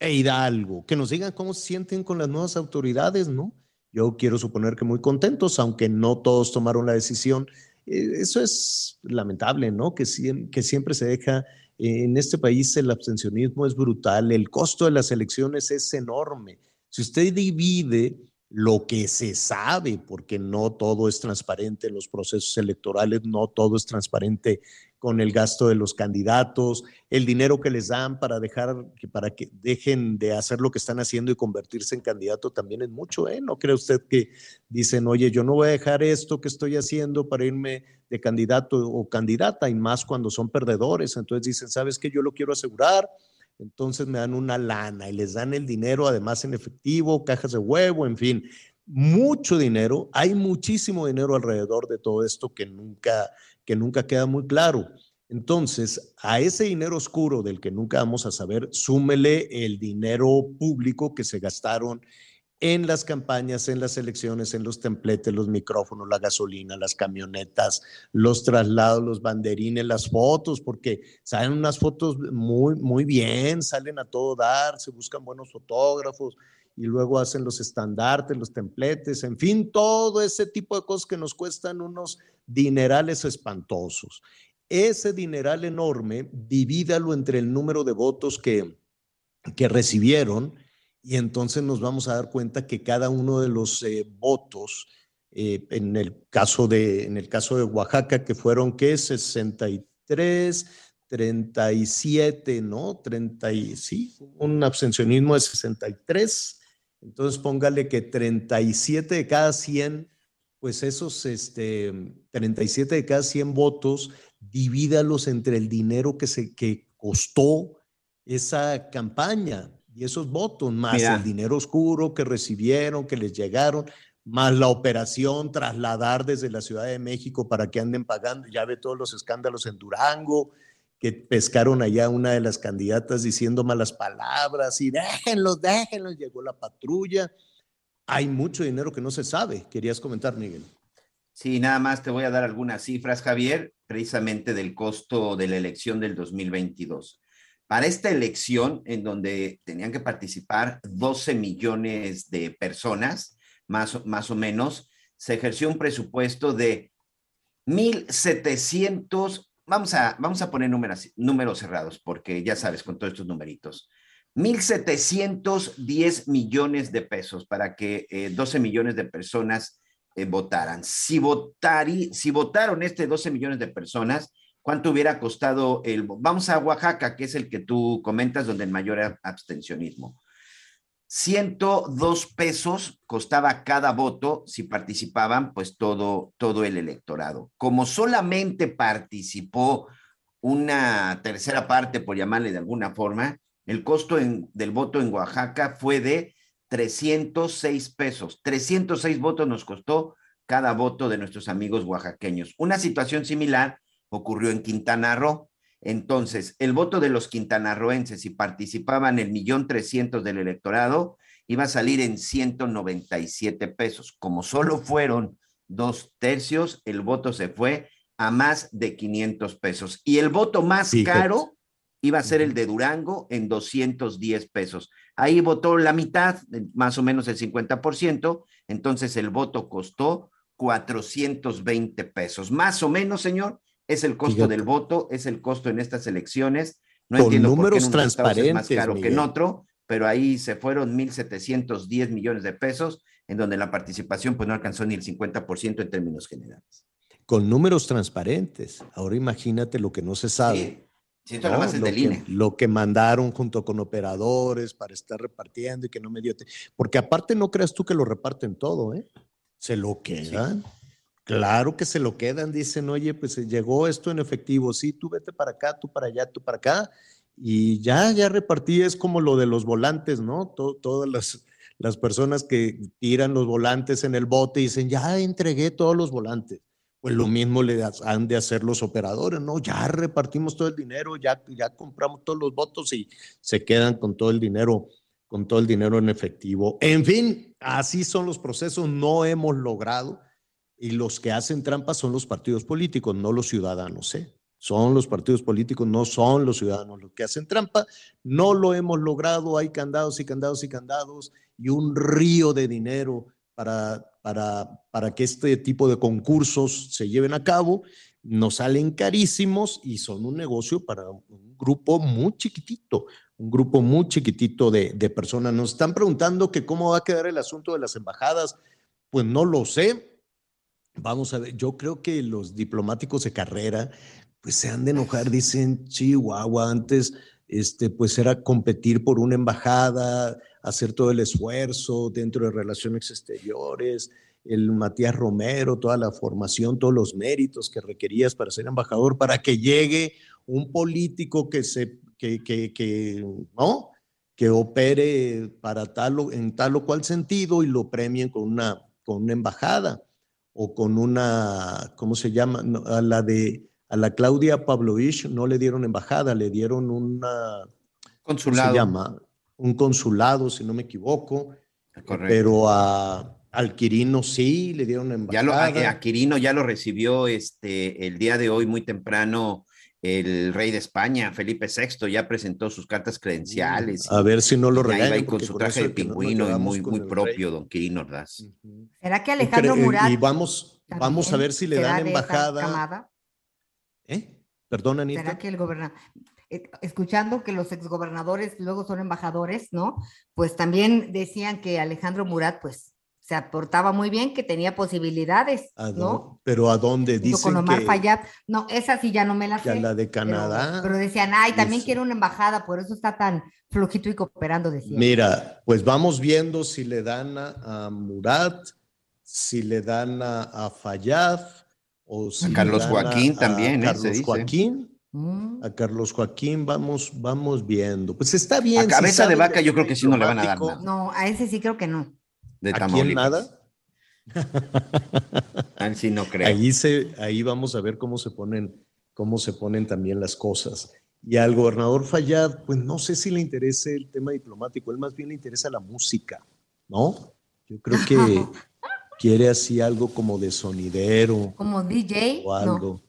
E Hidalgo, que nos digan cómo se sienten con las nuevas autoridades, ¿no? Yo quiero suponer que muy contentos, aunque no todos tomaron la decisión. Eh, eso es lamentable, ¿no? Que, que siempre se deja en este país el abstencionismo es brutal, el costo de las elecciones es enorme. Si usted divide lo que se sabe, porque no todo es transparente en los procesos electorales, no todo es transparente con el gasto de los candidatos, el dinero que les dan para dejar para que dejen de hacer lo que están haciendo y convertirse en candidato también es mucho, ¿eh? ¿No cree usted que dicen, oye, yo no voy a dejar esto que estoy haciendo para irme de candidato o candidata, y más cuando son perdedores? Entonces dicen, ¿sabes qué? Yo lo quiero asegurar, entonces me dan una lana y les dan el dinero además en efectivo, cajas de huevo, en fin, mucho dinero, hay muchísimo dinero alrededor de todo esto que nunca que nunca queda muy claro. Entonces, a ese dinero oscuro del que nunca vamos a saber, súmele el dinero público que se gastaron en las campañas, en las elecciones, en los templetes, los micrófonos, la gasolina, las camionetas, los traslados, los banderines, las fotos, porque salen unas fotos muy, muy bien, salen a todo dar, se buscan buenos fotógrafos, y luego hacen los estandartes, los templetes, en fin, todo ese tipo de cosas que nos cuestan unos dinerales espantosos. Ese dineral enorme, divídalo entre el número de votos que, que recibieron y entonces nos vamos a dar cuenta que cada uno de los eh, votos, eh, en, el caso de, en el caso de Oaxaca, que fueron, ¿qué? 63, 37, ¿no? 30 y, sí, un abstencionismo de 63 entonces póngale que 37 de cada 100, pues esos este, 37 de cada 100 votos, divídalos entre el dinero que, se, que costó esa campaña y esos votos, más el dinero oscuro que recibieron, que les llegaron, más la operación trasladar desde la Ciudad de México para que anden pagando, ya ve todos los escándalos en Durango, que pescaron allá una de las candidatas diciendo malas palabras y déjenlos, déjenlos, llegó la patrulla. Hay mucho dinero que no se sabe. Querías comentar, Miguel. Sí, nada más te voy a dar algunas cifras, Javier, precisamente del costo de la elección del 2022. Para esta elección, en donde tenían que participar 12 millones de personas, más, más o menos, se ejerció un presupuesto de 1.700 vamos a, vamos a poner números, números cerrados, porque ya sabes, con todos estos numeritos. 1.710 millones de pesos para que 12 eh, millones de personas eh, votaran. Si, votari, si votaron este 12 millones de personas, ¿cuánto hubiera costado el... Vamos a Oaxaca, que es el que tú comentas, donde el mayor abstencionismo. 102 pesos costaba cada voto si participaban pues todo, todo el electorado. Como solamente participó una tercera parte, por llamarle de alguna forma, el costo del voto en Oaxaca fue de 306 pesos. 306 votos nos costó cada voto de nuestros amigos oaxaqueños. Una situación similar ocurrió en Quintana Roo. Entonces, el voto de los quintanarroenses, si participaban el millón trescientos del electorado, iba a salir en 197 pesos. Como solo fueron dos tercios, el voto se fue a más de 500 pesos. Y el voto más caro iba a ser el de Durango en 210 pesos. Ahí votó la mitad, más o menos el 50%, entonces el voto costó 420 pesos. Más o menos, señor, es el costo del voto, es el costo en estas elecciones. No entiendo números por qué transparentes, es más caro que en otro, pero ahí se fueron 1.710 millones de pesos, en donde la participación pues no alcanzó ni el 50% en términos generales. Con números transparentes. Ahora imagínate lo que no se sabe. Sí, es lo, del que, INE. lo que mandaron junto con operadores para estar repartiendo y que no me dio. Porque aparte no creas tú que lo reparten todo, ¿eh? Se lo quedan. Claro que se lo quedan. Dicen, oye, pues eh, llegó esto en efectivo. Sí, tú vete para acá, tú para allá, tú para acá. Y ya, ya repartí. Es como lo de los volantes, ¿no? To- todas las, las personas que tiran los volantes en el bote y dicen, ya entregué todos los volantes. Pues lo mismo le han de hacer los operadores, ¿no? Ya repartimos todo el dinero, ya, ya compramos todos los votos y se quedan con todo el dinero, con todo el dinero en efectivo. En fin, así son los procesos, no hemos logrado y los que hacen trampa son los partidos políticos, no los ciudadanos, ¿eh? Son los partidos políticos, no son los ciudadanos los que hacen trampa. No lo hemos logrado, hay candados y candados y candados y un río de dinero para, para, para que este tipo de concursos se lleven a cabo. Nos salen carísimos y son un negocio para un grupo muy chiquitito, un grupo muy chiquitito de, de personas. Nos están preguntando que cómo va a quedar el asunto de las embajadas. Pues no lo sé. Vamos a ver, yo creo que los diplomáticos de carrera, pues se han de enojar, dicen, Chihuahua, antes, este, pues era competir por una embajada, hacer todo el esfuerzo dentro de relaciones exteriores, el Matías Romero, toda la formación, todos los méritos que requerías para ser embajador, para que llegue un político que se, que, que, que ¿no? Que opere para tal o, en tal o cual sentido y lo premien con una, con una embajada o con una, ¿cómo se llama? No, a la de, a la Claudia Pavlovich no le dieron embajada, le dieron una, ¿cómo Consulado. se llama? Un consulado, si no me equivoco. Correcto. Pero a, al Quirino sí le dieron Ya lo, embajada. a, a Quirino ya lo recibió este, el día de hoy muy temprano el rey de España, Felipe VI, ya presentó sus cartas credenciales. A ver si no lo regañan, ahí con su traje de pingüino y muy, muy propio, don Quirino Ordaz. ¿Será que ¿Tú Alejandro? Murat Y vamos, vamos a ver si le dan embajada. ¿Eh? Perdón, Anita. ¿Será que el gobernador, escuchando que los exgobernadores luego son embajadores, ¿no? Pues también decían que Alejandro Murat, pues, se aportaba muy bien, que tenía posibilidades, ¿A ¿no? Pero ¿a dónde? Junto con Omar que, Fayad. No, esa sí ya no me la que a sé. la de Canadá. Pero, decían, ay, también Dice- quiere una embajada, por eso está tan flojito y cooperando, decían. Mira, pues vamos viendo si le dan a, a Murat, si le dan a, a Fayad o si le Carlos dan Joaquín a también, ¿eh? Se Carlos dice. Joaquín. Mm. A Carlos Joaquín vamos, vamos viendo. Pues está bien. A si cabeza de vaca yo creo que sí no le van a dar nada. No, a ese sí creo que no. De ¿A quién Tamaulipas. *laughs* nada? Él no creo. Ahí, se, ahí vamos a ver cómo se ponen, cómo se ponen también las cosas. Y al gobernador Fayad, pues no sé si le interesa el tema diplomático, él más bien le interesa la música, ¿no? Yo creo que *laughs* quiere así algo como de sonidero Como DJ, o no. algo.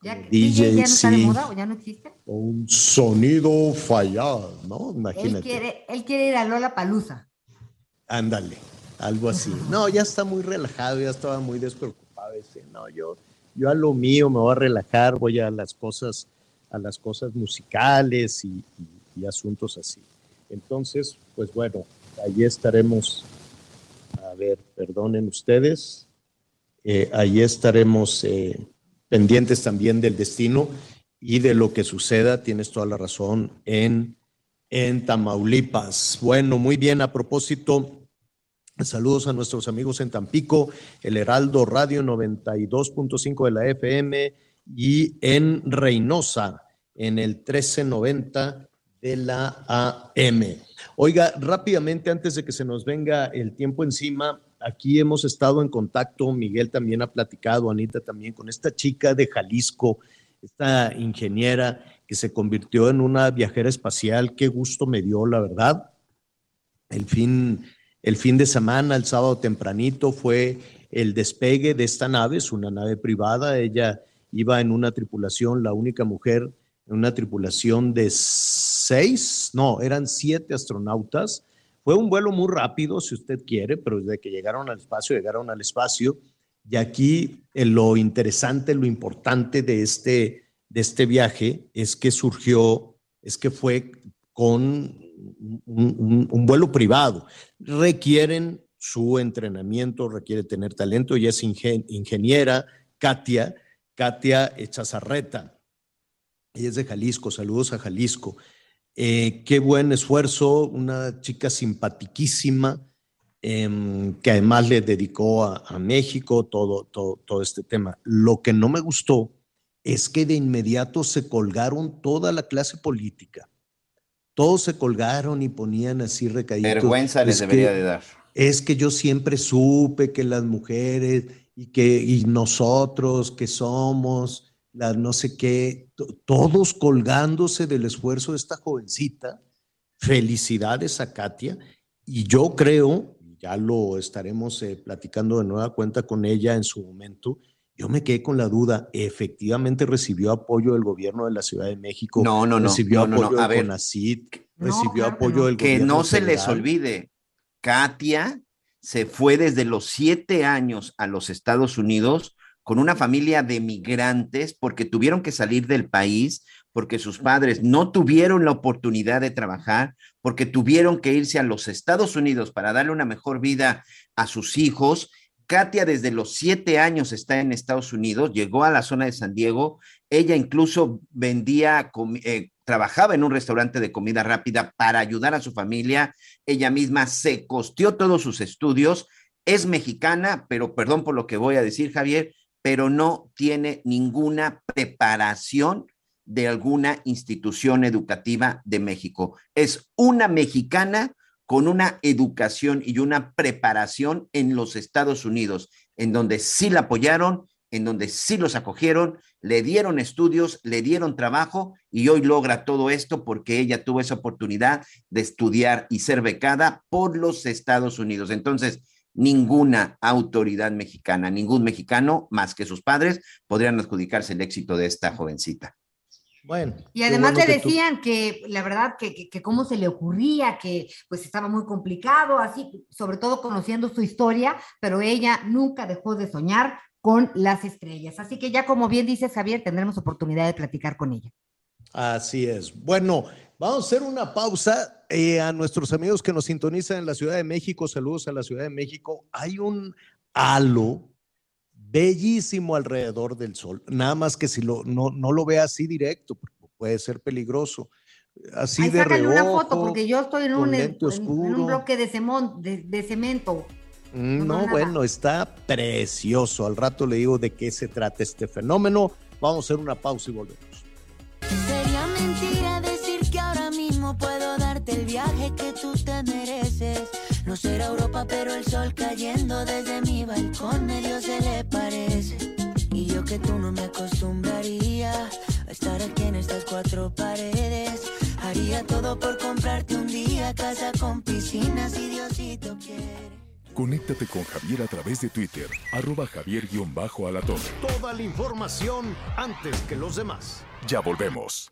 ¿Ya, DJ, DJ, ya no está de sí. moda o ya no existe? O un sonido Fayad, ¿no? Él Imagínate. quiere, él quiere ir a Lola Palusa. Ándale, algo así. No, ya está muy relajado, ya estaba muy despreocupado. Dice, no, yo, yo a lo mío me voy a relajar, voy a las cosas, a las cosas musicales y, y- y asuntos así. Entonces, pues bueno, allí estaremos. A ver, perdonen ustedes. Eh, allí estaremos eh, pendientes también del destino y de lo que suceda, tienes toda la razón, en, en Tamaulipas. Bueno, muy bien, a propósito, saludos a nuestros amigos en Tampico, el Heraldo Radio 92.5 de la FM y en Reynosa, en el 1390 de la AM. Oiga, rápidamente, antes de que se nos venga el tiempo encima, aquí hemos estado en contacto, Miguel también ha platicado, Anita también, con esta chica de Jalisco, esta ingeniera que se convirtió en una viajera espacial. Qué gusto me dio, la verdad. El fin, el fin de semana, el sábado tempranito, fue el despegue de esta nave, es una nave privada. Ella iba en una tripulación, la única mujer en una tripulación de seis, no, eran siete astronautas. Fue un vuelo muy rápido, si usted quiere, pero desde que llegaron al espacio, llegaron al espacio. Y aquí eh, lo interesante, lo importante de este, de este viaje es que surgió, es que fue con un, vuelo privado. Requieren su entrenamiento, requiere tener talento. Ella es ingeniera, Katia, Katia Echazarreta. Ella es de Jalisco, saludos a Jalisco. Eh, qué buen esfuerzo, una chica simpatiquísima, em, que además le dedicó a, México todo, todo, todo, este tema. Lo que no me gustó es que de inmediato se colgaron toda la clase política. Todos se colgaron y ponían así recaídos. Vergüenza les debería de dar. Es que yo siempre supe que las mujeres y que y nosotros que somos las no sé qué, todos colgándose del esfuerzo de esta jovencita. Felicidades a Katia. Y yo creo, ya lo estaremos eh, platicando de nueva cuenta con ella en su momento, yo me quedé con la duda, efectivamente recibió apoyo del gobierno de la Ciudad de México. No, no, no. Recibió no, apoyo no, de CONACYT, recibió apoyo del que gobierno. Que no se les olvide, Katia se fue desde los siete años a los Estados Unidos con una familia de migrantes porque tuvieron que salir del país, porque sus padres no tuvieron la oportunidad de trabajar, porque tuvieron que irse a los Estados Unidos para darle una mejor vida a sus hijos. Katia desde los siete años está en Estados Unidos, llegó a la zona de San Diego, ella incluso vendía, eh, trabajaba en un restaurante de comida rápida para ayudar a su familia, ella misma se costeó todos sus estudios, es mexicana, pero perdón por lo que voy a decir, Javier, pero no tiene ninguna preparación de alguna institución educativa de México. Es una mexicana con una educación y una preparación en los Estados Unidos, en donde sí la apoyaron, en donde sí los acogieron, le dieron estudios, le dieron trabajo y hoy logra todo esto porque ella tuvo esa oportunidad de estudiar y ser becada por los Estados Unidos. Entonces, ninguna autoridad mexicana, ningún mexicano más que sus padres podrían adjudicarse el éxito de esta jovencita. Bueno. Y además le decían que la verdad que, que, cómo se le ocurría, que pues estaba muy complicado, así, sobre todo conociendo su historia, pero ella nunca dejó de soñar con las estrellas. Así que ya como bien dice Javier, tendremos oportunidad de platicar con ella. Así es. Bueno, vamos a hacer una pausa. Eh, a nuestros amigos que nos sintonizan en la Ciudad de México, saludos a la Ciudad de México. Hay un halo bellísimo alrededor del sol. Nada más que si lo, no, no lo ve así directo, puede ser peligroso. Así Ahí de reojo, una foto porque yo estoy en un, en, un bloque de, de, cemento. Mm, no, bueno, está precioso. Al rato le digo de qué se trata este fenómeno. Vamos a hacer una pausa y volvemos. Sería mentira decir que ahora mismo puedo darte el viaje que tú te mereces. No será Europa, pero el sol cayendo desde mi balcón medio se que tú no me acostumbraría a estar aquí en estas cuatro paredes. Haría todo por comprarte un día casa con piscinas si Diosito quiere. Conéctate con Javier a través de Twitter, arroba javier-alatón. Toda la información antes que los demás. Ya volvemos.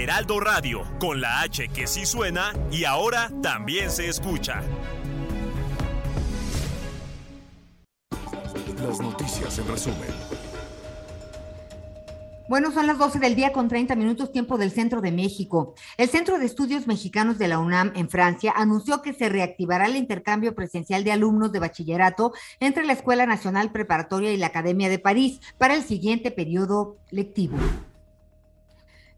Heraldo Radio, con la H que sí suena y ahora también se escucha. Las noticias en resumen. Bueno, son las 12 del día con 30 minutos tiempo del Centro de México. El Centro de Estudios Mexicanos de la UNAM en Francia anunció que se reactivará el intercambio presencial de alumnos de bachillerato entre la Escuela Nacional Preparatoria y la Academia de París para el siguiente periodo lectivo.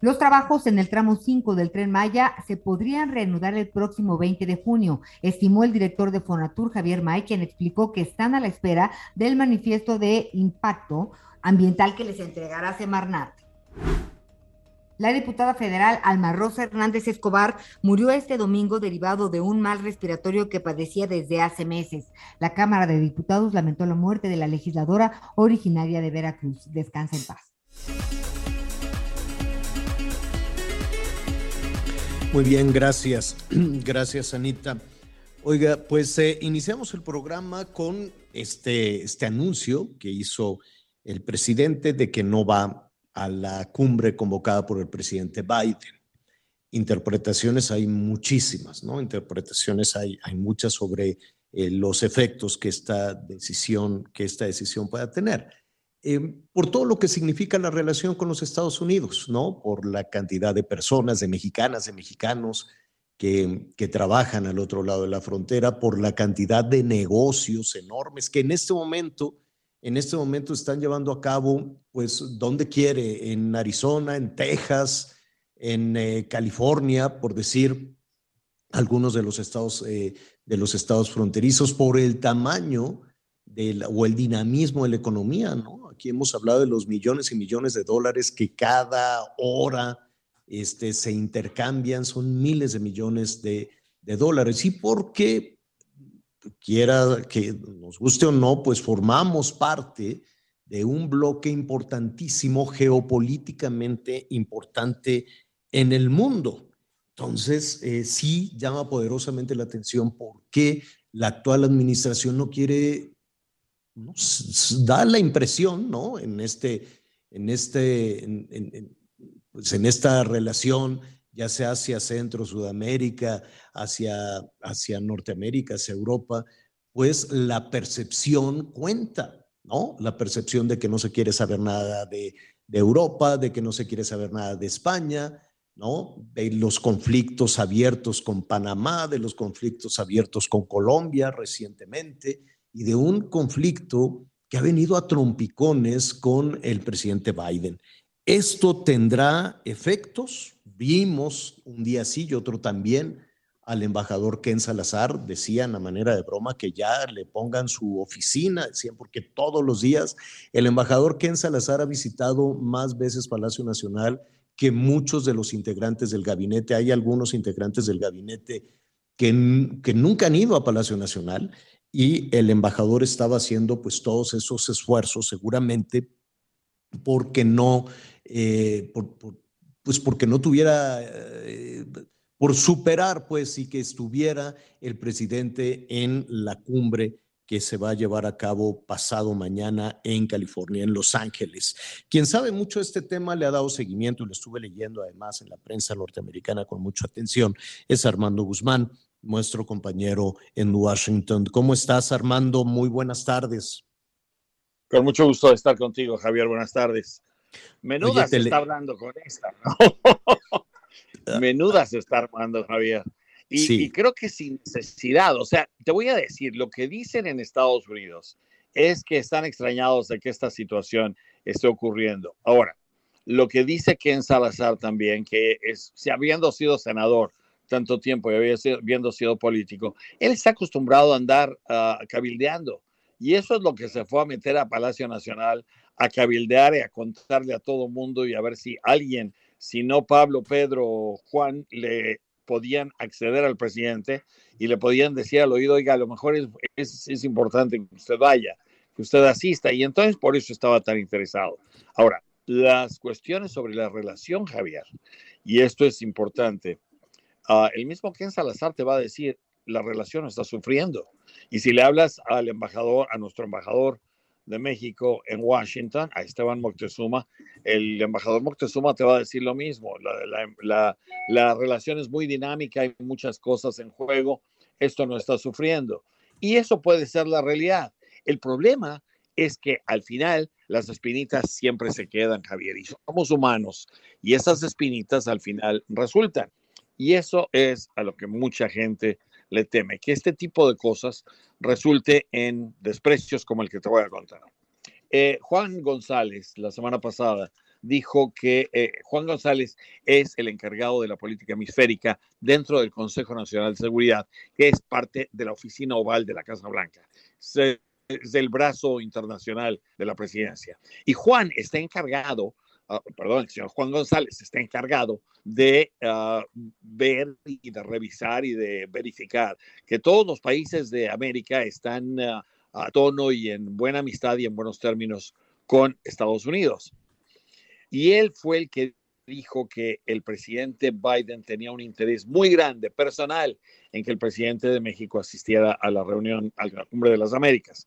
Los trabajos en el tramo 5 del tren Maya se podrían reanudar el próximo 20 de junio, estimó el director de Fonatur, Javier May, quien explicó que están a la espera del manifiesto de impacto ambiental que les entregará Semarnat. La diputada federal Alma Rosa Hernández Escobar murió este domingo derivado de un mal respiratorio que padecía desde hace meses. La Cámara de Diputados lamentó la muerte de la legisladora originaria de Veracruz. Descansa en paz. Muy bien, gracias. *clears throat* Gracias, Anita. Oiga, pues eh, iniciamos el programa con este, este anuncio que hizo el presidente de que no va a la cumbre convocada por el presidente Biden. Interpretaciones hay muchísimas, ¿no? Interpretaciones hay, hay muchas sobre eh, los efectos que esta decisión, que esta decisión pueda tener. Eh, por todo lo que significa la relación con los Estados Unidos, ¿no? Por la cantidad de personas, de mexicanas, de mexicanos que, que trabajan al otro lado de la frontera, por la cantidad de negocios enormes que en este momento en este momento están llevando a cabo, pues, donde quiere, en Arizona, en Texas, en eh, California, por decir algunos de los estados, eh, de los estados fronterizos, por el tamaño del, o el dinamismo de la economía, ¿no? Aquí hemos hablado de los millones y millones de dólares que cada hora este, se intercambian, son miles de millones de, de dólares. ¿Y por qué? quiera que nos guste o no, pues formamos parte de un bloque importantísimo, geopolíticamente importante en el mundo. Entonces, eh, sí llama poderosamente la atención por qué la actual administración no quiere, no, da la impresión, ¿no? En, este, en, este, en, pues en esta relación ya sea hacia Centro, Sudamérica, hacia, hacia Norteamérica, hacia Europa, pues la percepción cuenta, ¿no? La percepción de que no se quiere saber nada de, de Europa, de que no se quiere saber nada de España, ¿no? De los conflictos abiertos con Panamá, de los conflictos abiertos con Colombia recientemente y de un conflicto que ha venido a trompicones con el presidente Biden. Esto tendrá efectos Vimos un día sí y otro también al embajador Ken Salazar, decían a manera de broma que ya le pongan su oficina, decían, porque todos los días el embajador Ken Salazar ha visitado más veces Palacio Nacional que muchos de los integrantes del gabinete. Hay algunos integrantes del gabinete que, que nunca han ido a Palacio Nacional y el embajador estaba haciendo pues todos esos esfuerzos seguramente porque no, eh, por, pues porque no tuviera, eh, por superar, pues, y que estuviera el presidente en la cumbre que se va a llevar a cabo pasado mañana en California, en Los Ángeles. Quien sabe mucho de este tema le ha dado seguimiento y lo estuve leyendo además en la prensa norteamericana con mucha atención, es Armando Guzmán, nuestro compañero en Washington. ¿Cómo estás, Armando? Muy buenas tardes. Con mucho gusto de estar contigo, Javier. Buenas tardes. Menuda se está hablando con esta, ¿no? *laughs* Menuda se está armando, Javier. Y, creo que sin necesidad, o sea, te voy a decir, lo que dicen en Estados Unidos es que están extrañados de que esta situación esté ocurriendo. Ahora, lo que dice Ken Salazar también, que es, si habiendo sido senador tanto tiempo y habiendo sido político, él está acostumbrado a andar ah, cabildeando. Y eso es lo que se fue a meter a Palacio Nacional a cabildear y a contarle a todo mundo y a ver si alguien, si no Pablo, Pedro o Juan, le podían acceder al presidente y le podían decir al oído, oiga, a lo mejor es, es, importante que usted vaya, que usted asista. Y entonces por eso estaba tan interesado. Ahora, las cuestiones sobre la relación, Javier, y esto es importante, ah, el mismo Ken Salazar te va a decir, la relación está sufriendo. Y si le hablas al embajador, a nuestro embajador de México en Washington, a Esteban Moctezuma, el embajador Moctezuma te va a decir lo mismo. La, la, relación es muy dinámica, hay muchas cosas en juego, esto no está sufriendo. Y eso puede ser la realidad. El problema es que al final las espinitas siempre se quedan, Javier, y somos humanos, y esas espinitas al final resultan. Y eso es a lo que mucha gente le teme, que este tipo de cosas resulte en desprecios como el que te voy a contar. Eh, Juan González, la semana pasada, dijo que eh, Juan González es el encargado de la política hemisférica dentro del Consejo Nacional de Seguridad, que es parte de la oficina oval de la Casa Blanca. es el brazo internacional de la presidencia. Y Juan está encargado ah, perdón, el señor Juan González está encargado de ah, ver y de revisar y de verificar que todos los países de América están a tono y en buena amistad y en buenos términos con Estados Unidos. Y él fue el que dijo que el presidente Biden tenía un interés muy grande, personal, en que el presidente de México asistiera a la reunión, a la Cumbre de las Américas.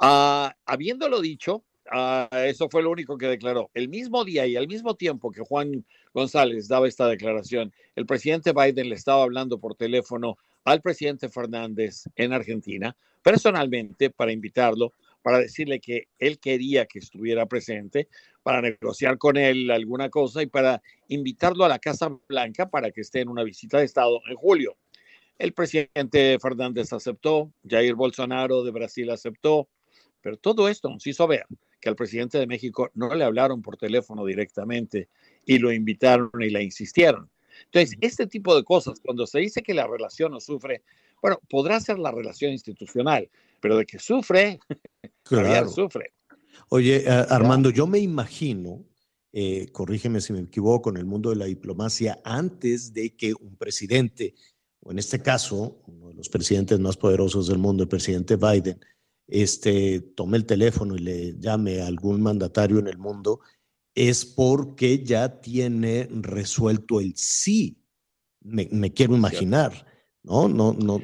Ah, habiéndolo dicho, ah, eso fue lo único que declaró. El mismo día y al mismo tiempo que Juan González daba esta declaración, el presidente Biden le estaba hablando por teléfono al presidente Fernández en Argentina, personalmente, para invitarlo para decirle que él quería que estuviera presente, para negociar con él alguna cosa y para invitarlo a la Casa Blanca para que esté en una visita de Estado en julio. El presidente Fernández aceptó, Jair Bolsonaro de Brasil aceptó, pero todo esto nos hizo ver que al presidente de México no le hablaron por teléfono directamente y lo invitaron y le insistieron. Entonces, este tipo de cosas, cuando se dice que la relación no sufre, bueno, podrá ser la relación institucional, pero de que sufre, *laughs* claro. sufre. Oye, Armando, yo me imagino, eh, corrígeme si me equivoco, en el mundo de la diplomacia, antes de que un presidente, o en este caso, uno de los presidentes más poderosos del mundo, el presidente Biden, este, tome el teléfono y le llame a algún mandatario en el mundo, es porque ya tiene resuelto el sí. Me, me quiero imaginar. ¿no? No, no,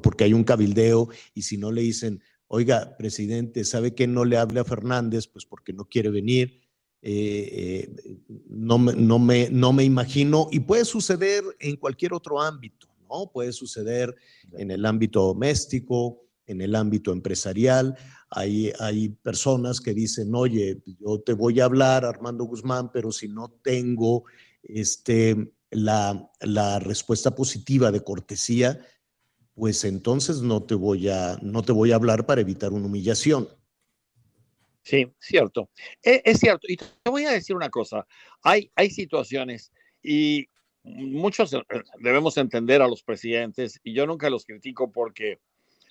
porque hay un cabildeo y si no le dicen, oiga, presidente, ¿sabe que no le hable a Fernández? Pues porque no quiere venir. Eh, eh, no, me, no, me, no me imagino, y puede suceder en cualquier otro ámbito, ¿no? Puede suceder en el ámbito doméstico, en el ámbito empresarial. Hay, hay personas que dicen, oye, yo te voy a hablar, Armando Guzmán, pero si no tengo este, la, la respuesta positiva de cortesía, pues entonces no te voy a, no te voy a hablar para evitar una humillación. Sí, cierto. E, es, cierto. Y te voy a decir una cosa. Hay, hay situaciones y muchos eh, debemos entender a los presidentes y yo nunca los critico porque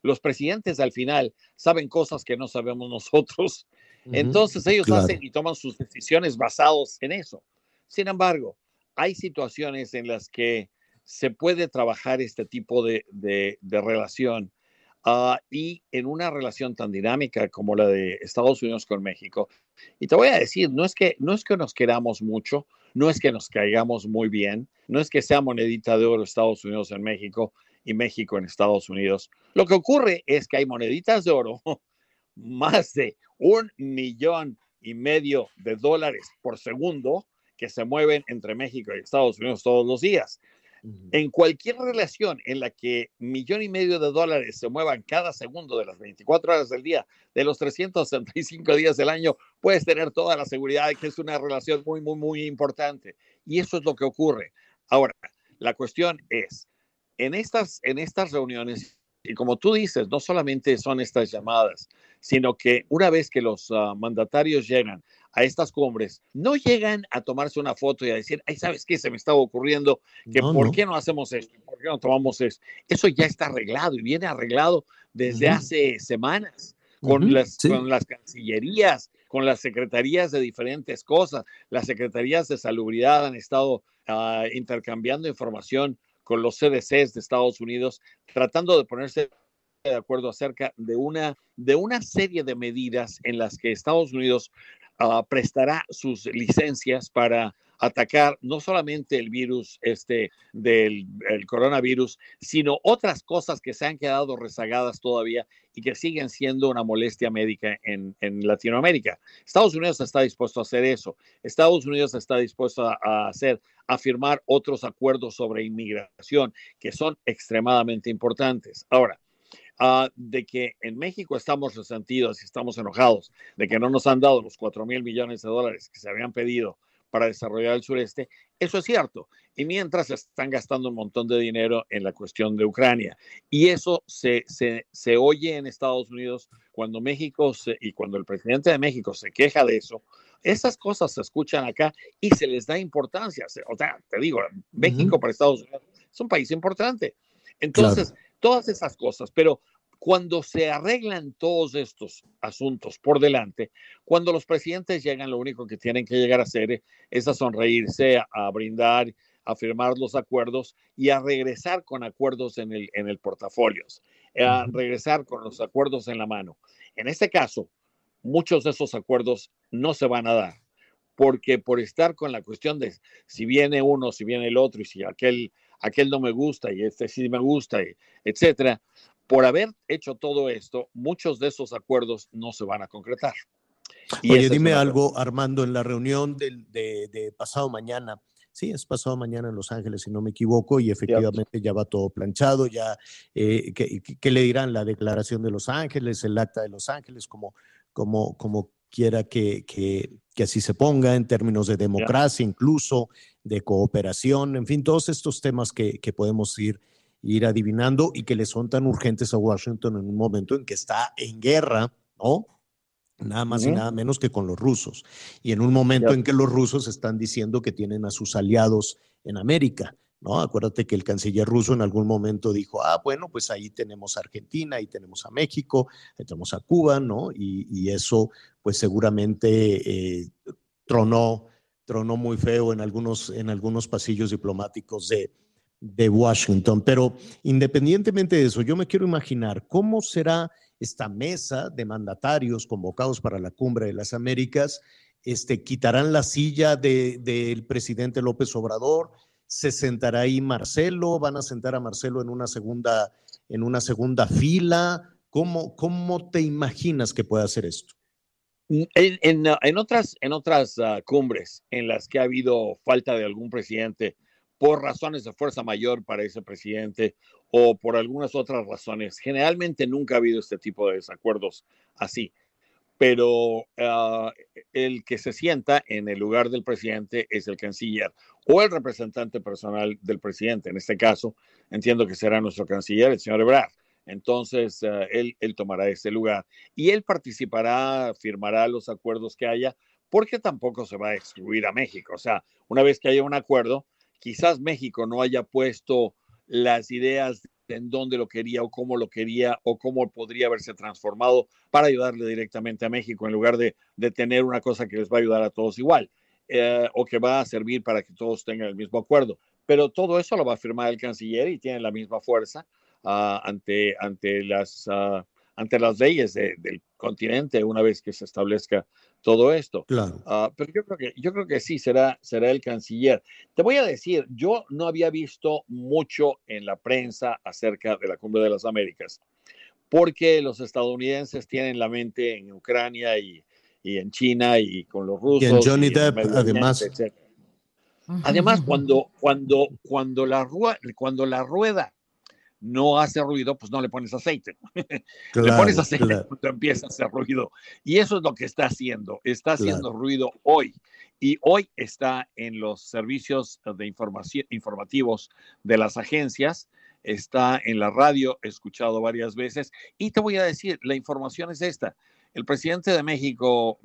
los presidentes al final saben cosas que no sabemos nosotros. Entonces ellos hacen y toman sus decisiones basados en eso. Sin embargo, hay situaciones en las que se puede trabajar este tipo de, relación ah, y en una relación tan dinámica como la de Estados Unidos con México. Y te voy a decir, no es que, no es que nos queramos mucho, no es que nos caigamos muy bien, no es que sea monedita de oro Estados Unidos en México y México en Estados Unidos. Lo que ocurre es que hay moneditas de oro, *laughs* más de un millón y medio de dólares por segundo, que se mueven entre México y Estados Unidos todos los días. En cualquier relación en la que millón y medio de dólares se muevan cada segundo de las 24 horas del día, de los 365 días del año, puedes tener toda la seguridad de que es una relación muy, muy, muy importante. Y eso es lo que ocurre. Ahora, la cuestión es, en estas, en estas reuniones, y como tú dices, no solamente son estas llamadas, sino que una vez que los ah, mandatarios llegan a estas cumbres, no llegan a tomarse una foto y a decir, ay, ¿sabes qué? Se me estaba ocurriendo que por qué no hacemos esto, por qué no tomamos esto. Eso ya está arreglado y viene arreglado desde hace semanas con, las, con las cancillerías, con las secretarías de diferentes cosas. Las secretarías de salubridad han estado ah, intercambiando información con los CDCs de Estados Unidos, tratando de ponerse de acuerdo acerca de una, de una serie de medidas en las que Estados Unidos Ah, prestará sus licencias para atacar no solamente el virus este del coronavirus, sino otras cosas que se han quedado rezagadas todavía y que siguen siendo una molestia médica en, en Latinoamérica. Estados Unidos está dispuesto a hacer eso. Estados Unidos está dispuesto a, hacer, a firmar otros acuerdos sobre inmigración que son extremadamente importantes. Ahora, Ah, de que en México estamos resentidos y estamos enojados de que no nos han dado los 4 mil millones de dólares que se habían pedido para desarrollar el sureste, eso es cierto. Y mientras están gastando un montón de dinero en la cuestión de Ucrania. Y eso se, se, se oye en Estados Unidos cuando México y cuando el presidente de México se queja de eso. Esas cosas se escuchan acá y se les da importancia. O sea, te digo, México para Estados Unidos es un país importante. Entonces, todas esas cosas, pero Cuando se arreglan todos estos asuntos por delante, cuando los presidentes llegan, lo único que tienen que llegar a hacer es a sonreírse, a, brindar, a firmar los acuerdos y a regresar con acuerdos en el, en el portafolio, a regresar con los acuerdos en la mano. En este caso, muchos de esos acuerdos no se van a dar, porque por estar con la cuestión de si viene uno, si viene el otro, y si aquel, aquel no me gusta y este sí me gusta, etcétera, por haber hecho todo esto, muchos de esos acuerdos no se van a concretar. Y Oye, dime algo, Armando, en la reunión de, pasado mañana, sí, es pasado mañana en Los Ángeles, si no me equivoco, y efectivamente ya va todo planchado, ya, eh, ¿qué, le dirán? La declaración de Los Ángeles, el acta de Los Ángeles, como, como, como quiera que, que, así se ponga, en términos de democracia, incluso de cooperación, en fin, todos estos temas que, que podemos ir ir adivinando y que le son tan urgentes a Washington en un momento en que está en guerra, ¿no? Nada más y nada menos que con los rusos. Y en un momento en que los rusos están diciendo que tienen a sus aliados en América, ¿no? Acuérdate que el canciller ruso en algún momento dijo, ah, bueno, pues ahí tenemos a Argentina, ahí tenemos a México, ahí tenemos a Cuba, ¿no? Y, eso, pues seguramente eh, tronó, tronó muy feo en algunos, en algunos pasillos diplomáticos de, de Washington. Pero independientemente de eso, yo me quiero imaginar cómo será esta mesa de mandatarios convocados para la cumbre de las Américas. Este, quitarán la silla del presidente López Obrador, se sentará ahí Marcelo, van a sentar a Marcelo en una segunda, en una segunda fila. ¿Cómo, ¿Cómo te imaginas que pueda hacer esto? En, otras, en otras ah, cumbres en las que ha habido falta de algún presidente, por razones de fuerza mayor para ese presidente o por algunas otras razones. Generalmente nunca ha habido este tipo de desacuerdos así, pero ah, el que se sienta en el lugar del presidente es el canciller o el representante personal del presidente. En este caso, entiendo que será nuestro canciller, el señor Ebrard. Entonces, ah, él, él tomará ese lugar y él participará, firmará los acuerdos que haya, porque tampoco se va a excluir a México. O sea, una vez que haya un acuerdo, quizás México no haya puesto las ideas en dónde lo quería o cómo lo quería o cómo podría haberse transformado para ayudarle directamente a México en lugar de, tener una cosa que les va a ayudar a todos igual eh, o que va a servir para que todos tengan el mismo acuerdo. Pero todo eso lo va a firmar el canciller y tiene la misma fuerza ah, ante, ante, las, ah, ante las leyes del continente una vez que se establezca todo esto. Claro. Ah, pero yo creo que yo creo que sí será será el canciller. Te voy a decir, yo no había visto mucho en la prensa acerca de la Cumbre de las Américas, porque los estadounidenses tienen la mente en Ucrania y, y en China y con los rusos. Y en Johnny Depp, además. Además, cuando, cuando, cuando, la, cuando la rueda no hace ruido, pues no le pones aceite. *laughs* le pones aceite cuando empieza a hacer ruido. Y eso es lo que está haciendo. Está haciendo ruido hoy. Y hoy está en los servicios de información, informativos de las agencias. Está en la radio, escuchado varias veces. Y te voy a decir, la información es esta. El presidente de México,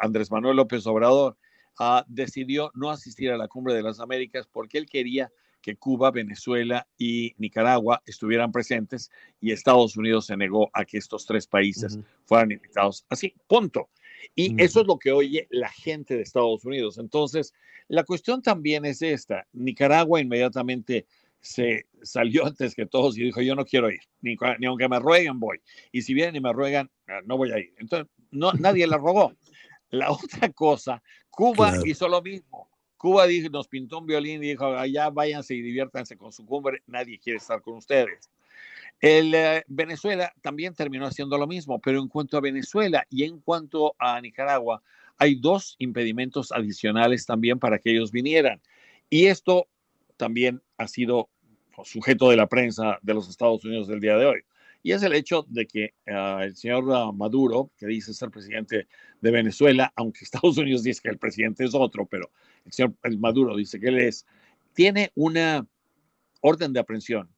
Andrés Manuel López Obrador, uh, decidió no asistir a la cumbre de las Américas porque él quería que Cuba, Venezuela y Nicaragua estuvieran presentes y Estados Unidos se negó a que estos tres países fueran invitados. Así, punto. Y eso es lo que oye la gente de Estados Unidos. Entonces, la cuestión también es esta. Nicaragua inmediatamente se salió *laughs* antes que todos y dijo, yo no quiero ir, ni, aunque me rueguen voy. Y si vienen y me ruegan, ah, no voy a ir. Entonces, no, nadie la *laughs* rogó. La otra cosa, Cuba hizo lo mismo. Cuba dijo, nos pintó un violín y dijo, allá váyanse y diviértanse con su cumbre, nadie quiere estar con ustedes. El, eh, Venezuela también terminó haciendo lo mismo, pero en cuanto a Venezuela y en cuanto a Nicaragua, hay dos impedimentos adicionales también para que ellos vinieran. Y esto también ha sido sujeto de la prensa de los Estados Unidos del día de hoy. Y es el hecho de que ah, el señor ah, Maduro, que dice ser presidente de Venezuela, aunque *laughs* Estados Unidos dice que el presidente es otro, pero el señor Maduro dice que él es, tiene una orden de aprehensión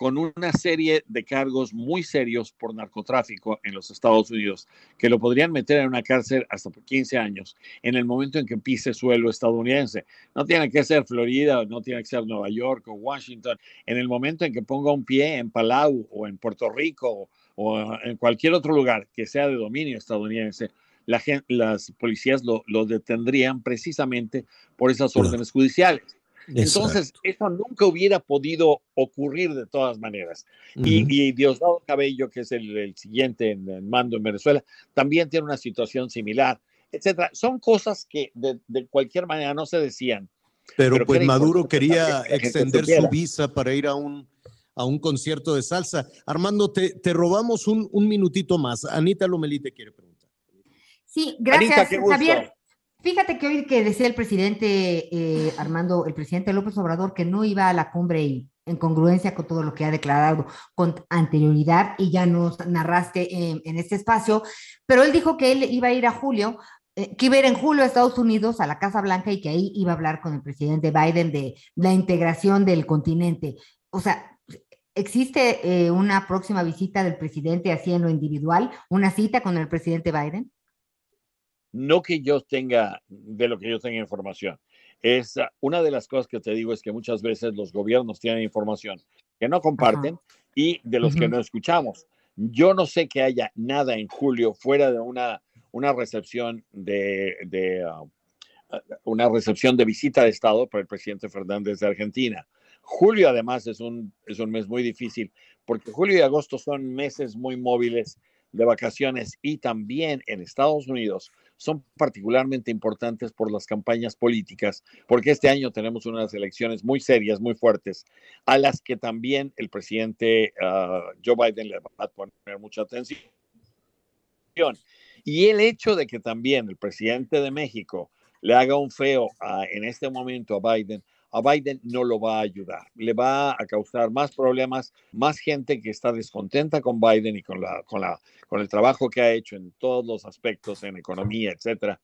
con una serie de cargos muy serios por narcotráfico en los Estados Unidos, que lo podrían meter en una cárcel hasta por 15 años en el momento en que pise suelo estadounidense. No tiene que ser Florida, no tiene que ser Nueva York o Washington. En el momento en que ponga un pie en Palau o en Puerto Rico o, o en cualquier otro lugar que sea de dominio estadounidense, la las policías lo, detendrían precisamente por esas órdenes judiciales. Entonces, eso nunca hubiera podido ocurrir de todas maneras. y, Diosdado Cabello, que es el, siguiente en, mando en Venezuela, también tiene una situación similar, etcétera. Son cosas que de, cualquier manera no se decían. Pero, pues Maduro quería extender su visa para ir a un, a un concierto de salsa. Armando, te, te robamos un, un minutito más. Anita Lomelí te quiere preguntar. Sí, gracias, Javier. Fíjate que hoy que decía el presidente eh, Armando, el presidente López Obrador, que no iba a la cumbre y en congruencia con todo lo que ha declarado con anterioridad y ya nos narraste en, este espacio, pero él dijo que él iba a ir a julio, eh, que iba a ir en julio a Estados Unidos, a la Casa Blanca, y que ahí iba a hablar con el presidente Biden de la integración del continente. O sea, ¿existe eh, una próxima visita del presidente así en lo individual, una cita con el presidente Biden? No que yo tenga, de lo que yo tenga información. Es ah, una de las cosas que te digo es que muchas veces los gobiernos tienen información que no comparten y de los que no escuchamos. Yo no sé que haya nada en julio fuera de una, una recepción de, de ah, una recepción de visita de Estado para el presidente Fernández de Argentina. Julio además es un, es un mes muy difícil porque julio y agosto son meses muy móviles de vacaciones y también en Estados Unidos son particularmente importantes por las campañas políticas, porque este año tenemos unas elecciones muy serias, muy fuertes, a las que también el presidente ah, Joe Biden le va a poner mucha atención. Y el hecho de que también el presidente de México le haga un feo en este momento a Biden, a Biden no lo va a ayudar. Le va a causar más problemas, más gente que está descontenta con Biden y con, la, con, la, con el trabajo que ha hecho en todos los aspectos, en economía, etcétera.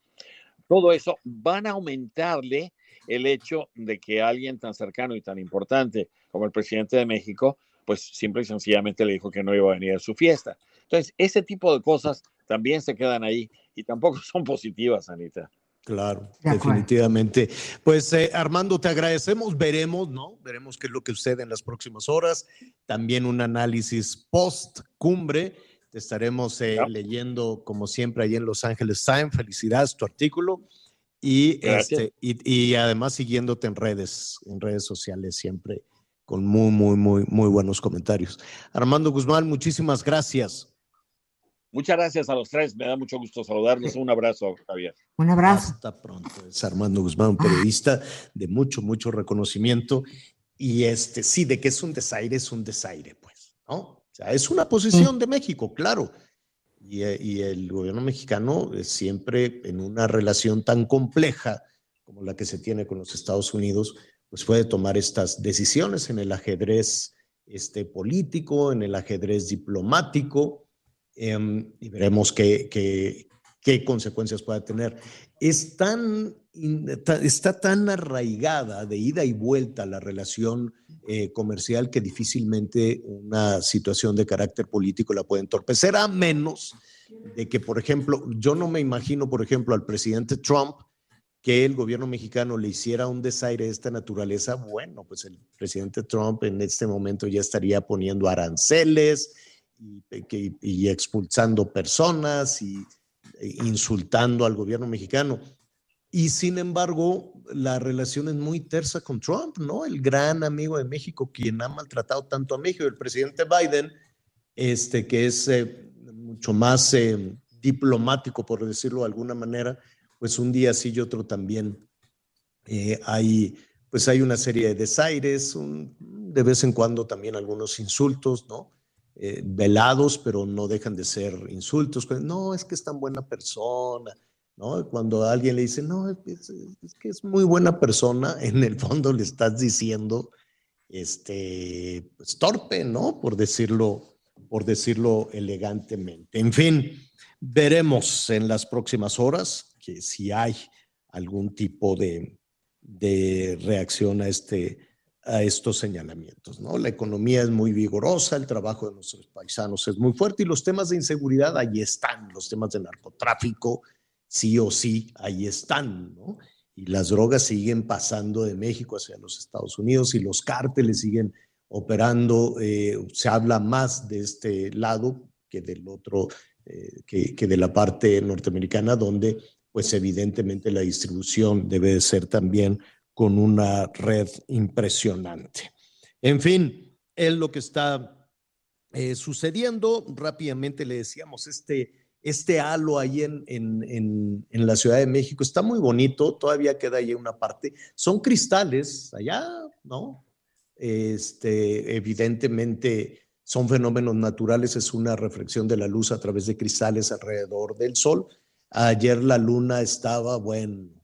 Todo eso van a aumentarle el hecho de que alguien tan cercano y tan importante como el presidente de México, pues simple y sencillamente le dijo que no iba a venir a su fiesta. Entonces, ese tipo de cosas también se quedan ahí y tampoco *laughs* son positivas, Anita. Claro, definitivamente. Pues eh, Armando, te agradecemos, veremos, ¿no? Veremos qué es lo que sucede en las próximas horas. También un análisis post cumbre. Te estaremos eh, leyendo, como siempre, ahí en Los Ángeles Times. Felicidades tu artículo. Y, este, y, además siguiéndote en redes, en redes sociales siempre con muy, muy, muy, muy buenos comentarios. Armando Guzmán, muchísimas gracias. Muchas gracias a los tres. Me da mucho gusto saludarlos. Un abrazo, Javier. Un abrazo. Hasta pronto. Es Armando Guzmán, un periodista de mucho, mucho reconocimiento. Y este, sí, de que es un desaire, es un desaire, pues, ¿no? O sea, es una posición de México, claro. Y, y, el gobierno mexicano siempre en una relación tan compleja como la que se tiene con los Estados Unidos, pues puede tomar estas decisiones en el ajedrez este, político, en el ajedrez diplomático, Em, y veremos qué, qué, qué, consecuencias puede tener. Es tan, está tan arraigada de ida y vuelta la relación eh, comercial que difícilmente una situación de carácter político la puede entorpecer, a menos de que, por ejemplo, yo no me imagino, por ejemplo, al presidente Trump que el gobierno mexicano le hiciera un desaire de esta naturaleza, bueno, pues el presidente Trump en este momento ya estaría poniendo aranceles, y, expulsando personas y e insultando al gobierno mexicano. Y sin embargo, la relación es muy tersa con Trump, ¿no? El gran amigo de México, quien ha maltratado tanto a México, el presidente Biden, este, que es eh, mucho más eh, diplomático, por decirlo de alguna manera, pues un día sí y otro también eh, hay, pues hay una serie de desaires, de vez en cuando también algunos insultos, ¿no? Eh, velados, pero no dejan de ser insultos. No, es que es tan buena persona. ¿no? Cuando alguien le dice, no, es, que es muy buena persona, *laughs* en el fondo le estás diciendo, este, pues torpe, ¿no? Por decirlo, por decirlo elegantemente. En fin, veremos en las próximas horas que si hay algún tipo de, de reacción a este, a estos señalamientos. ¿no? La economía es muy vigorosa, el trabajo de nuestros paisanos es muy fuerte y los temas de inseguridad ahí están, los temas de narcotráfico sí o sí ahí están. ¿no? Y las drogas siguen pasando de México hacia los Estados Unidos y los cárteles siguen operando. Eh, se habla más de este lado que del otro, eh, que, que, de la parte norteamericana, donde pues evidentemente la distribución debe ser también con una red impresionante. En fin, es lo que está eh, sucediendo. Rápidamente le decíamos, este, este halo ahí en, en, en, la Ciudad de México está muy bonito, todavía queda ahí una parte. Son cristales allá, ¿no? Este, evidentemente son fenómenos naturales, es una reflexión de la luz a través de cristales alrededor del sol. Ayer la luna estaba, bueno,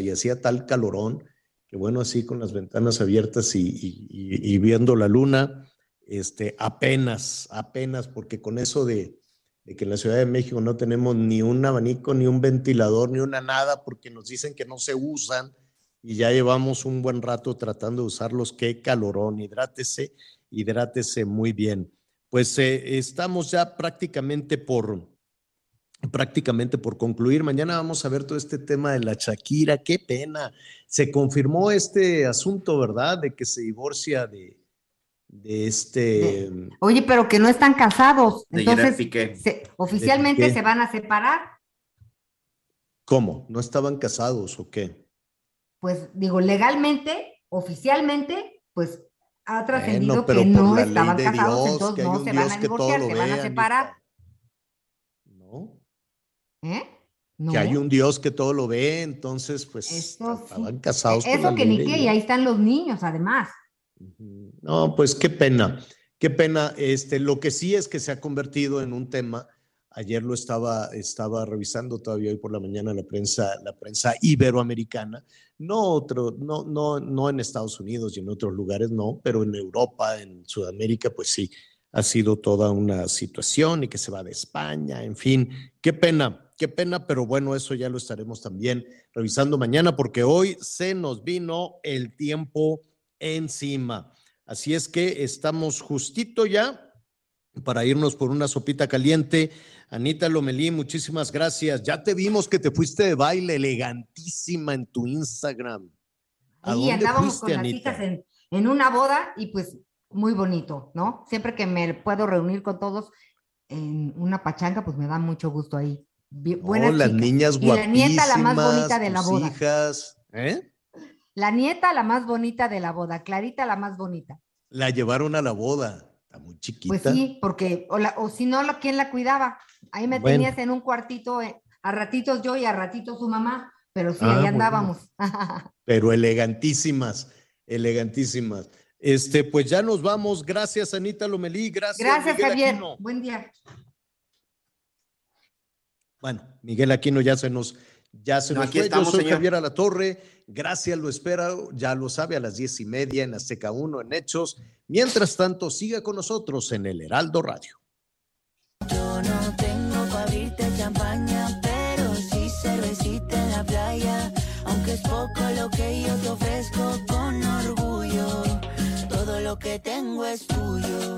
y hacía tal calorón que bueno, así con las ventanas abiertas y, viendo la luna, este, apenas, apenas, porque con eso de, de, que en la Ciudad de México no tenemos ni un abanico, ni un ventilador, ni una nada, porque nos dicen que no se usan y ya llevamos un buen rato tratando de usarlos, qué calorón, hidrátese, hidrátese muy bien. Pues eh, estamos ya prácticamente por, prácticamente por concluir. Mañana vamos a ver todo este tema de la Shakira. Qué pena. Se confirmó este asunto, ¿verdad? De que se divorcia de, de este. oye, pero que no están casados. Entonces, oficialmente se van a separar. ¿Cómo? ¿No estaban casados o qué? Pues digo, legalmente, oficialmente, pues ha trascendido que no estaban casados, entonces no se van a divorciar, se van a separar. ¿Eh? Que hay un Dios que todo lo ve, entonces pues estaban casados. Eso que ni qué, y ahí están los niños además. No, pues qué pena, qué pena. Este, lo que sí es que se ha convertido en un tema. Ayer lo estaba, estaba revisando todavía hoy por la mañana la prensa, la prensa iberoamericana. No otro, no, no, no en Estados Unidos y en otros lugares, no, pero en Europa, en Sudamérica, pues sí, ha sido toda una situación y que se va de España, en fin, qué pena, Qué pena, pero bueno, eso ya lo estaremos también revisando mañana porque hoy se nos vino el tiempo encima. Así es que estamos justito ya para irnos por una sopita caliente. Anita Lomelí, muchísimas gracias. Ya te vimos que te fuiste de baile elegantísima en tu Instagram. ¿A y andábamos con las hijas en, en una boda y pues muy bonito, ¿no? Siempre que me puedo reunir con todos en una pachanga, pues me da mucho gusto ahí buenas las niñas guapísimas. la nieta la más bonita de la boda. hijas, ¿eh? La nieta la más bonita de la boda, Clarita la más bonita. La llevaron a la boda, está muy chiquita. Pues sí, porque, o, si no, ¿quién la cuidaba? Ahí me tenías en un cuartito, eh, a ratitos yo y a ratitos su mamá, pero sí, ahí ah, andábamos. pero elegantísimas, elegantísimas. Este, pues ya nos vamos. Gracias, Anita Lomelí. Gracias. Gracias, Javier. Buen día. Bueno, Miguel Aquino ya se nos, ya se nos fue. Yo soy Javier Alatorre. Gracias, lo espero. Ya lo sabe, a las diez y media en Azteca 1 en Hechos. Mientras tanto, siga con nosotros en el Heraldo Radio. Yo no tengo para abrirte champaña, pero sí cervecita en la playa. Aunque es poco lo que yo te ofrezco con orgullo, todo lo que tengo es tuyo.